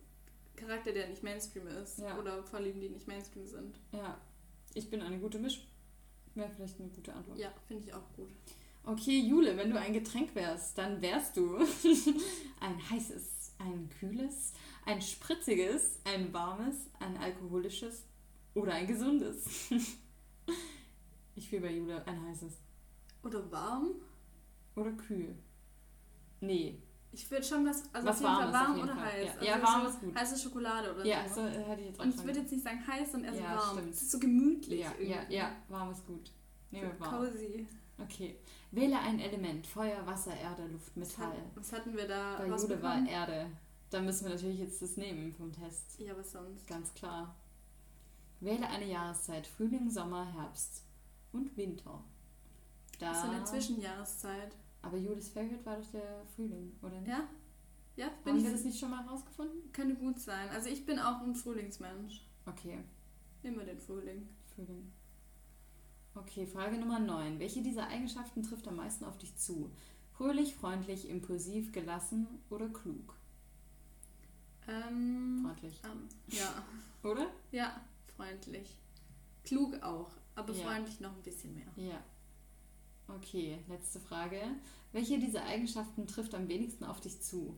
Charakter, der nicht Mainstream ist. Ja. Oder Vorlieben, die nicht Mainstream sind. Ja. Ich bin eine gute Misch. Wäre vielleicht eine gute Antwort. Ja, finde ich auch gut. Okay, Jule, wenn du ein Getränk wärst, dann wärst du [LAUGHS] ein heißes, ein kühles, ein spritziges, ein warmes, ein alkoholisches oder ein gesundes. [LAUGHS] Ich will bei Jule ein heißes. Oder warm? Oder kühl. Nee. Ich würde schon was, also Was auf jeden Fall warm jeden oder Fall. heiß. Ja. Also Ja, warm ist gut. Heiße Schokolade oder Ja, so. so äh, hatte ich jetzt auch Und ich würde jetzt nicht sagen heiß, sondern eher Ja, warm. stimmt. Es ist so gemütlich. Ja, ja, irgendwie. ja, warm ist gut. Nehmen wir warm. Cozy. Okay. Wähle ein Element. Feuer, Wasser, Erde, Luft, Was, Metall. was hatten wir da Bei Jule war rausbekommen? Erde. Da müssen wir natürlich jetzt das nehmen vom Test. Ja, was sonst? Ganz klar. Wähle eine Jahreszeit. Frühling, Sommer, Herbst und Winter. Da, Das ist so eine Zwischenjahreszeit. aber Julis Favorite war doch der Frühling, oder nicht? Ja? Ja, bin Haben ich. wir das nicht schon mal rausgefunden? Könnte gut sein. Also ich bin auch ein Frühlingsmensch. Okay, Immer den Frühling. Frühling. Okay, Frage Nummer 9. Welche dieser Eigenschaften trifft am meisten auf dich zu? Fröhlich, freundlich, impulsiv, gelassen oder klug? Ähm, Freundlich. ähm, ja, Oder? ja, freundlich. Klug auch, aber Ja. freundlich noch ein bisschen mehr. Ja. Okay, letzte Frage. Welche dieser Eigenschaften trifft am wenigsten auf dich zu?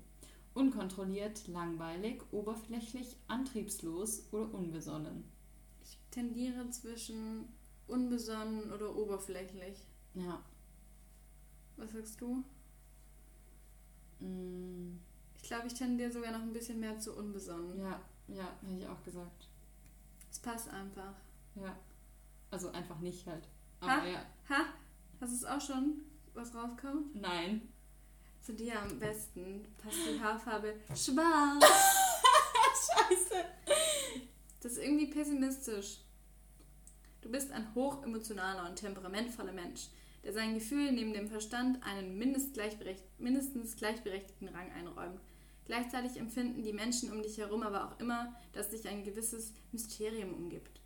Unkontrolliert, langweilig, oberflächlich, antriebslos oder unbesonnen? Ich tendiere zwischen unbesonnen oder oberflächlich. Ja. Was sagst du? Mm, Ich glaube, ich tendiere sogar noch ein bisschen mehr zu unbesonnen. ja, ja, hätte ich auch gesagt. Es passt einfach. Ja. Also einfach nicht halt. Ha? Aber ja. Ha? Hast du es auch schon, was rauskommt? Nein. Zu dir am besten passt die Haarfarbe [LAUGHS] schwarz. Scheiße. Das ist irgendwie pessimistisch. Du bist ein hochemotionaler und temperamentvoller Mensch, der seinen Gefühlen neben dem Verstand einen mindest gleichberecht mindestens gleichberechtigten Rang einräumt. Gleichzeitig empfinden die Menschen um dich herum aber auch immer, dass dich ein gewisses Mysterium umgibt.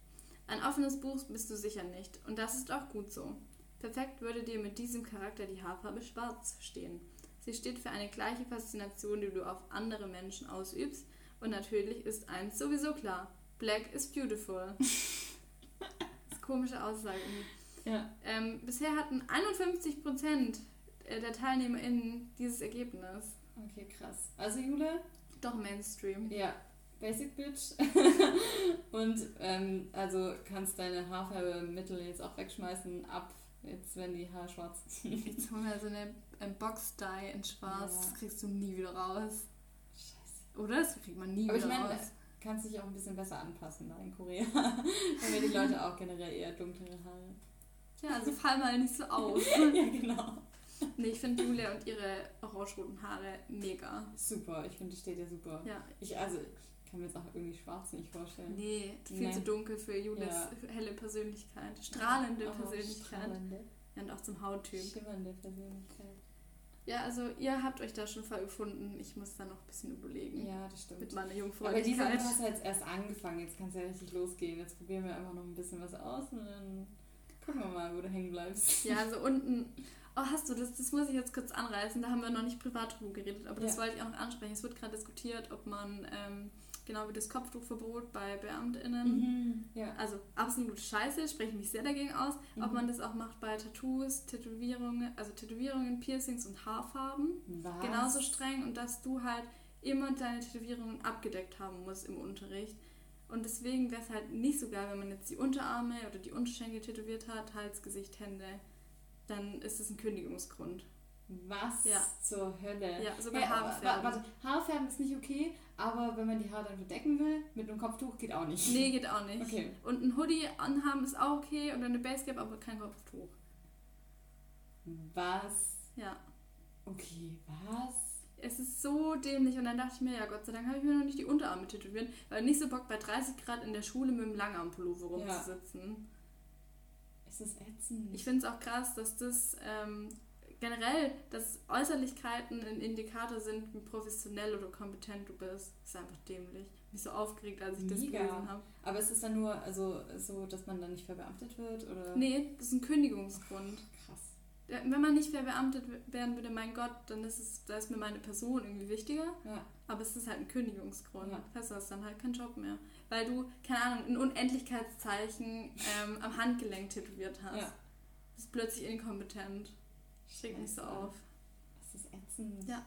Ein offenes Buch bist du sicher nicht, und das ist auch gut so. Perfekt würde dir mit diesem Charakter die Haarfarbe schwarz stehen. Sie steht für eine gleiche Faszination, die du auf andere Menschen ausübst, und natürlich ist eins sowieso klar. Black is beautiful. [LAUGHS] das ist komische Aussage. Ja. Ähm, bisher hatten 51% der TeilnehmerInnen dieses Ergebnis. Okay, krass. Also Jule, Doch Mainstream. ja, Basic Bitch. [LAUGHS] Und ähm, also kannst deine Haarfärbemittel jetzt auch wegschmeißen, ab jetzt, wenn die Haare schwarz [LAUGHS] sind. Jetzt holen wir so eine ein Box-Dye in schwarz. Ja. Das kriegst du nie wieder raus. Scheiße. Oder? Das kriegt man nie Aber ich wieder meine, raus. kannst dich auch ein bisschen besser anpassen da in Korea. [LAUGHS] Dann haben die Leute auch generell eher dunklere Haare. Ja, also fall mal nicht so auf. ja, genau. nee, ich finde Julia und ihre orange-roten Haare mega. Super, ich finde, die steht ja super. Ja. Ich, also, ich kann mir jetzt auch irgendwie schwarz nicht vorstellen. Nee, viel Nee. zu dunkel für Julias helle Persönlichkeit. Strahlende Oh, Persönlichkeit. Strahlende, Ja, und auch zum Hauttyp. schimmernde Persönlichkeit. Ja, also ihr habt euch da schon voll gefunden. Ich muss da noch ein bisschen überlegen. Ja, das stimmt. Mit meiner Aber diese Jungfräulichkeit. Hast du jetzt erst angefangen, jetzt kann es ja richtig losgehen. Jetzt probieren wir einfach noch ein bisschen was aus und dann gucken wir mal, wo du hängen bleibst. Ja, [LAUGHS] also unten. Oh, hast du das? Das muss ich jetzt kurz anreißen. Da haben wir noch nicht privat drüber geredet, aber das Ja. wollte ich auch noch ansprechen. Es wird gerade diskutiert, ob man ähm, genau wie das Kopftuchverbot bei BeamtInnen. Mhm. Ja. Also absolute Scheiße, spreche mich sehr dagegen aus. Ob Mhm. man das auch macht bei Tattoos, Tätowierungen, also Tätowierungen, Piercings und Haarfarben. Was? Genauso streng und dass du halt immer deine Tätowierungen abgedeckt haben musst im Unterricht. Und deswegen wäre es halt nicht so geil, wenn man jetzt die Unterarme oder die Unterschenkel tätowiert hat, Hals, Gesicht, Hände. Dann ist es ein Kündigungsgrund. Was Ja. zur Hölle? Ja, sogar Ja, Haare aber- färben. Warte, Haarfärben ist nicht okay, aber wenn man die Haare dann verdecken will, mit einem Kopftuch geht auch nicht. Nee, geht auch nicht. Okay. Und ein Hoodie anhaben ist auch okay oder eine Basecap, aber kein Kopftuch. Was? Ja. Okay, was? Es ist so dämlich und dann dachte ich mir, ja Gott sei Dank habe ich mir noch nicht die Unterarme tätowieren, weil nicht so Bock bei 30 Grad in der Schule mit dem Langarmpullover Ja. rumzusitzen. Ist ätzend? Ich finde es auch krass, dass das ähm, generell, dass Äußerlichkeiten ein Indikator sind, wie professionell oder kompetent du bist. Ist einfach dämlich. Mich so aufgeregt, als ich das Mega. gelesen habe. aber ist es dann nur also, so, dass man dann nicht verbeamtet wird? Oder? Nee, das ist ein Kündigungsgrund. Krass. Der- Wenn man nicht verbeamtet werden würde, mein Gott, dann ist es, da ist mir meine Person irgendwie wichtiger. Ja. Aber es ist halt ein Kündigungsgrund. Ja. Das heißt, du hast dann halt keinen Job mehr. Weil du, keine Ahnung, ein Unendlichkeitszeichen ähm, am Handgelenk tätowiert hast. Ja. Du bist plötzlich inkompetent. Schick nicht so auf. Das ist ätzend. Ja.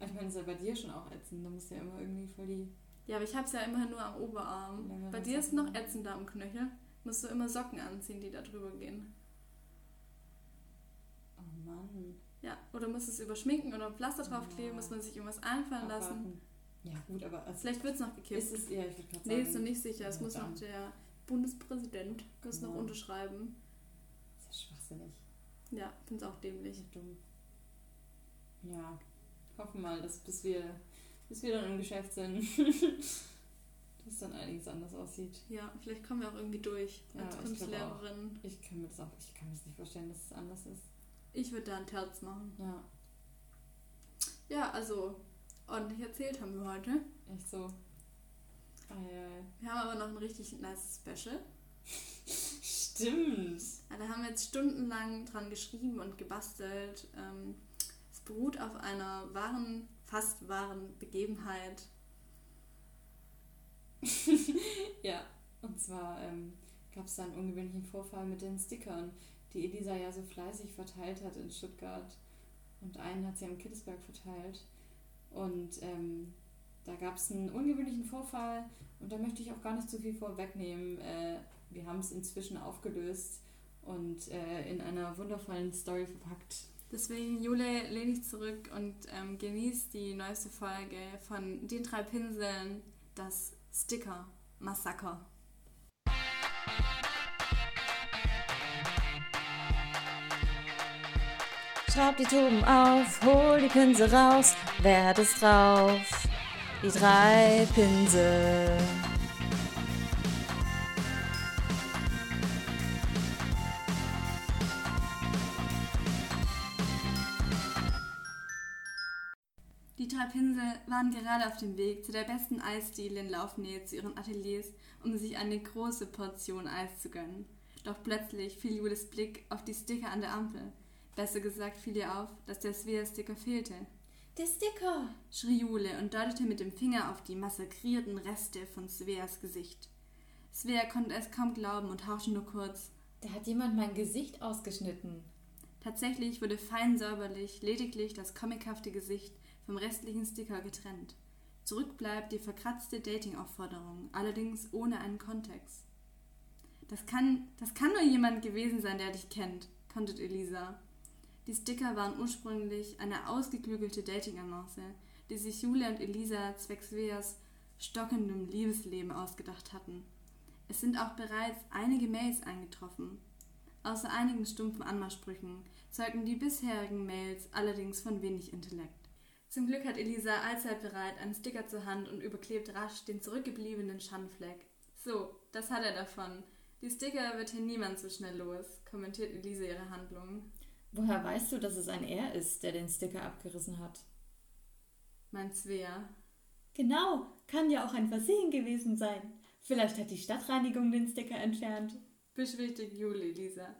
Ich meine, das ist ja bei dir schon auch ätzend. Da musst du ja immer irgendwie voll die. Ja, aber ich hab's ja immerhin nur am Oberarm. Längere Bei dir ist noch ätzender am Knöchel. Musst du immer Socken anziehen, die da drüber gehen. Oh Mann. Ja, oder musst es überschminken oder ein Pflaster draufkleben, Ja. muss man sich irgendwas einfallen lassen. Abwarten. Ja, gut, aber also Vielleicht wird's noch gekippt. ist es. Ja, ich würde gerade sagen. Nee, ist noch nicht sicher. Es muss noch dann. der Bundespräsident das noch Ja. unterschreiben. Das ist ja schwachsinnig. Ja, find's auch dämlich. Dumm. Ja. Hoffen mal, dass bis wir, bis wir dann im Geschäft sind, [LAUGHS] dass dann einiges anders aussieht. Ja, vielleicht kommen wir auch irgendwie durch Ja, als ich Kunstlehrerin. Ich kann mir das auch, ich kann mir das nicht vorstellen, dass es anders ist. Ich würde da einen Terz machen. Ja, Ja, also ordentlich erzählt haben wir heute. echt so. Ei, ei. Wir haben aber noch ein richtig nice Special. [LAUGHS] Stimmt. Ja, da haben wir jetzt stundenlang dran geschrieben und gebastelt. Ähm, es beruht auf einer wahren, fast wahren Begebenheit. [LAUGHS] Ja, und zwar ähm, gab es da einen ungewöhnlichen Vorfall mit den Stickern, die Elisa ja so fleißig verteilt hat in Stuttgart. Und einen hat sie am Kittesberg verteilt. Und ähm, da gab es einen ungewöhnlichen Vorfall und da möchte ich auch gar nicht zu viel vorwegnehmen. Äh, wir haben es inzwischen aufgelöst und äh, in einer wundervollen Story verpackt. Deswegen, Jule, lehn dich zurück und ähm, genieß die neueste Folge von den drei Pinseln, das Sticker-Massaker. Schraub die Tuben auf, hol die Pinsel raus, wer hat es drauf? Die drei Pinsel. Drei Pinsel waren gerade auf dem Weg zu der besten Eisdiele in Laufnähe zu ihren Ateliers, um sich eine große Portion Eis zu gönnen. Doch plötzlich fiel Jules Blick auf die Sticker an der Ampel. Besser gesagt fiel ihr auf, dass der Svea-Sticker fehlte. Der Sticker. schrie Jule und deutete mit dem Finger auf die massakrierten Reste von Sveas Gesicht. Svea konnte es kaum glauben und hauchte nur kurz. Da hat jemand mein Gesicht ausgeschnitten. Tatsächlich wurde fein säuberlich lediglich das comichafte Gesicht vom restlichen Sticker getrennt. Zurück bleibt die verkratzte Dating-Aufforderung, allerdings ohne einen Kontext. Das kann, das kann nur jemand gewesen sein, der dich kennt, konntet Elisa. Die Sticker waren ursprünglich eine ausgeklügelte Dating-Annonce, die sich Julia und Elisa zwecks Sveas stockendem Liebesleben ausgedacht hatten. Es sind auch bereits einige Mails eingetroffen. Außer einigen stumpfen Anmachsprüchen zeugten die bisherigen Mails allerdings von wenig Intellekt. Zum Glück hat Elisa allzeit bereit einen Sticker zur Hand und überklebt rasch den zurückgebliebenen Schandfleck. So, das hat er davon. Die Sticker wird hier niemand so schnell los, kommentiert Elisa ihre Handlungen. Woher weißt du, dass es ein Er ist, der den Sticker abgerissen hat? Meint Svea. Genau, kann ja auch ein Versehen gewesen sein. Vielleicht hat die Stadtreinigung den Sticker entfernt. Beschwichtigt Jule Elisa.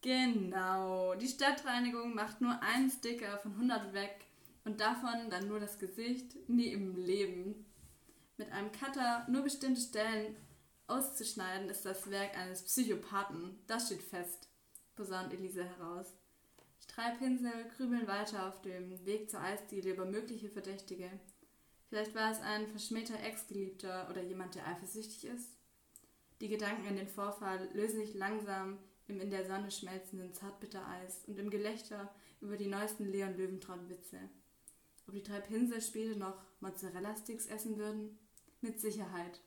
Genau, die Stadtreinigung macht nur einen Sticker von 100 weg und davon dann nur das Gesicht, nie im Leben. Mit einem Cutter nur bestimmte Stellen auszuschneiden, ist das Werk eines Psychopathen. Das steht fest, posaunt Elisa heraus. Die drei Pinsel grübeln weiter auf dem Weg zur Eisdiele über mögliche Verdächtige. Vielleicht war es ein verschmähter Ex-Geliebter oder jemand, der eifersüchtig ist. Die Gedanken an den Vorfall lösen sich langsam im in der Sonne schmelzenden Zartbittereis und im Gelächter über die neuesten Leon Löwentraut-Witze. Ob die drei Pinsel später noch Mozzarella-Sticks essen würden? Mit Sicherheit.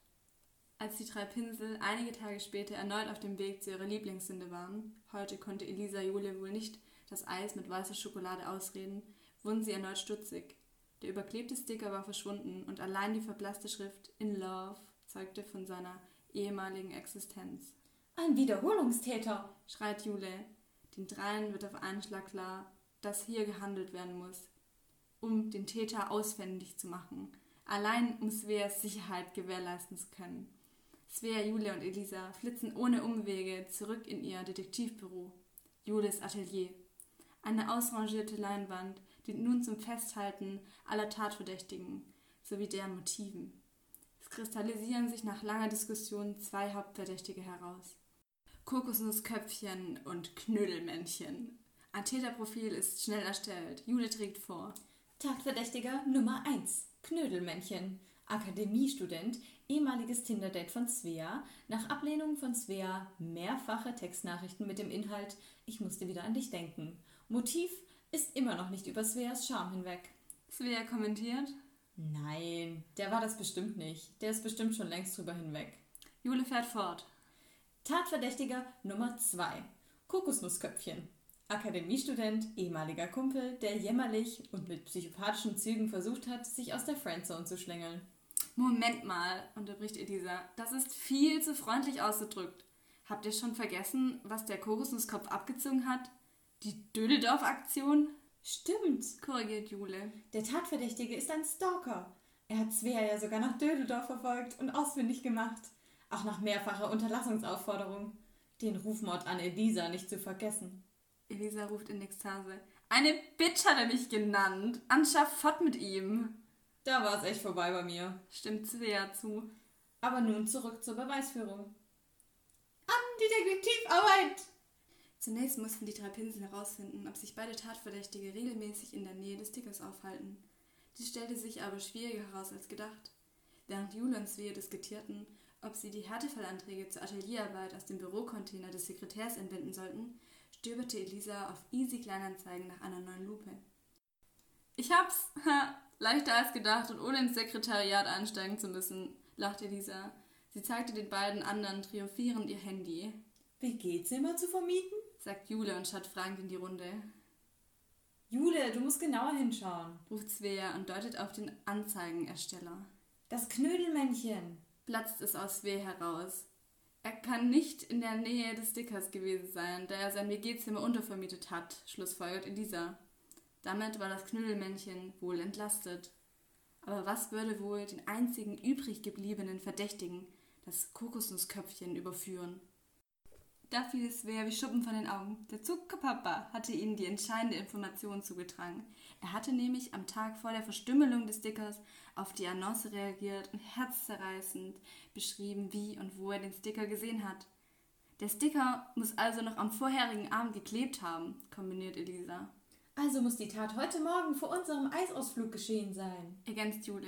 Als die drei Pinsel einige Tage später erneut auf dem Weg zu ihrer Lieblingssünde waren, heute konnte Elisa Jule wohl nicht das Eis mit weißer Schokolade ausreden, wurden sie erneut stutzig. Der überklebte Sticker war verschwunden und allein die verblasste Schrift In Love zeugte von seiner ehemaligen Existenz. Ein Wiederholungstäter. Schreit Jule. Den dreien wird auf einen Schlag klar, dass hier gehandelt werden muss, um den Täter ausfindig zu machen. Allein um Sveas Sicherheit gewährleisten zu können. Svea, Julia und Elisa flitzen ohne Umwege zurück in ihr Detektivbüro. Jules Atelier. Eine ausrangierte Leinwand dient nun zum Festhalten aller Tatverdächtigen sowie deren Motiven. Es kristallisieren sich nach langer Diskussion zwei Hauptverdächtige heraus. Kokosnussköpfchen und Knödelmännchen. Ein Täterprofil ist schnell erstellt. Jule trägt vor. Tatverdächtiger Nummer 1. Knödelmännchen. Akademiestudent, ehemaliges Tinder-Date von Svea. Nach Ablehnung von Svea mehrfache Textnachrichten mit dem Inhalt Ich musste wieder an dich denken. Motiv ist immer noch nicht über Sveas Charme hinweg. Svea kommentiert. Nein, der war das bestimmt nicht. Der ist bestimmt schon längst drüber hinweg. Jule fährt fort. Tatverdächtiger Nummer 2. Kokosnussköpfchen. Akademiestudent, ehemaliger Kumpel, der jämmerlich und mit psychopathischen Zügen versucht hat, sich aus der Friendzone zu schlängeln. Moment mal, unterbricht Elisa. Das ist viel zu freundlich ausgedrückt. Habt ihr schon vergessen, was der Kokosnusskopf abgezogen hat? Die Dödeldorf-Aktion? Stimmt, Korrigiert Jule. der Tatverdächtige ist ein Stalker. Er hat Svea ja sogar nach Dödeldorf verfolgt und ausfindig gemacht. Auch nach mehrfacher Unterlassungsaufforderung. Den Rufmord an Elisa nicht zu vergessen. Elisa ruft in Ekstase. Eine Bitch hat er mich genannt. Anschaff fort mit ihm. Da war es echt vorbei bei mir. Stimmt Svea zu. Aber nun zurück zur Beweisführung. An die Detektivarbeit! Zunächst mussten die drei Pinsel herausfinden, ob sich beide Tatverdächtige regelmäßig in der Nähe des Stickers aufhalten. Dies stellte sich aber schwieriger heraus als gedacht. Während Jule und Svea diskutierten, ob sie die Härtefallanträge zur Atelierarbeit aus dem Bürocontainer des Sekretärs entwenden sollten, stöberte Elisa auf Easy Kleinanzeigen nach einer neuen Lupe. Ich hab's! Ha, leichter als gedacht und ohne ins Sekretariat einsteigen zu müssen, lachte Elisa. Sie zeigte den beiden anderen triumphierend ihr Handy. WG-Zimmer zu vermieten? sagt Jule und schaut fragend in die Runde. Jule, du musst genauer hinschauen. ruft Svea und deutet auf den Anzeigenersteller. Das Knödelmännchen. Platzt es aus Svea heraus. Er kann nicht in der Nähe des Stickers gewesen sein, da er sein WG-Zimmer untervermietet hat, schlussfolgert Elisa. Damit war das Knödelmännchen wohl entlastet. Aber was würde wohl den einzigen übrig gebliebenen Verdächtigen, das Kokosnussköpfchen, überführen? Da fiel es Svea wie Schuppen von den Augen. Der Zuckerpapa hatte ihnen die entscheidende Information zugetragen. Er hatte nämlich am Tag vor der Verstümmelung des Stickers auf die Annonce reagiert und herzzerreißend beschrieben, wie und wo er den Sticker gesehen hat. Der Sticker muss also noch am vorherigen Abend geklebt haben, kombiniert Elisa. Also muss die Tat heute Morgen vor unserem Eisausflug geschehen sein. Ergänzt Jule.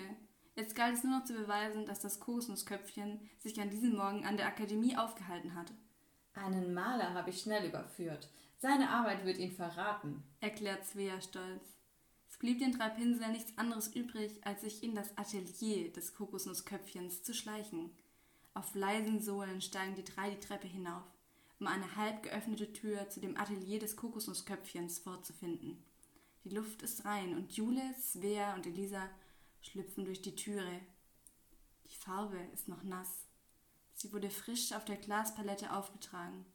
Jetzt galt es nur noch zu beweisen, dass das Kokosnussköpfchen sich an diesem Morgen an der Akademie aufgehalten hat, Einen Maler habe ich schnell überführt. Seine Arbeit wird ihn verraten. erklärt Svea stolz. Es blieb den drei Pinseln nichts anderes übrig, als sich in das Atelier des Kokosnussköpfchens zu schleichen. Auf leisen Sohlen steigen die drei die Treppe hinauf, um eine halb geöffnete Tür zu dem Atelier des Kokosnussköpfchens vorzufinden. Die Luft ist rein und Jule, Svea und Elisa schlüpfen durch die Türe. Die Farbe ist noch nass. Sie wurde frisch auf der Glaspalette aufgetragen.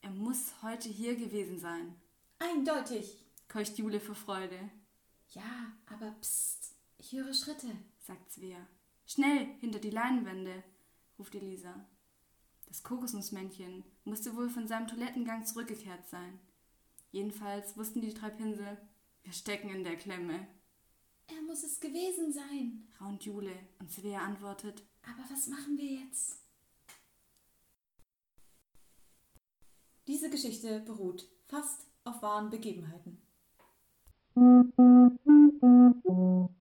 Er muss heute hier gewesen sein, Eindeutig. keucht Jule vor Freude. Ja, aber psst. Ich höre Schritte. sagt Svea. Schnell, hinter die Leinwände, ruft Elisa. Das Kokosnussmännchen musste wohl von seinem Toilettengang zurückgekehrt sein. Jedenfalls wussten die drei Pinsel, wir stecken in der Klemme, Er muss es gewesen sein. raunt Jule und Svea antwortet, Aber was machen wir jetzt? Diese Geschichte beruht fast auf wahren Begebenheiten.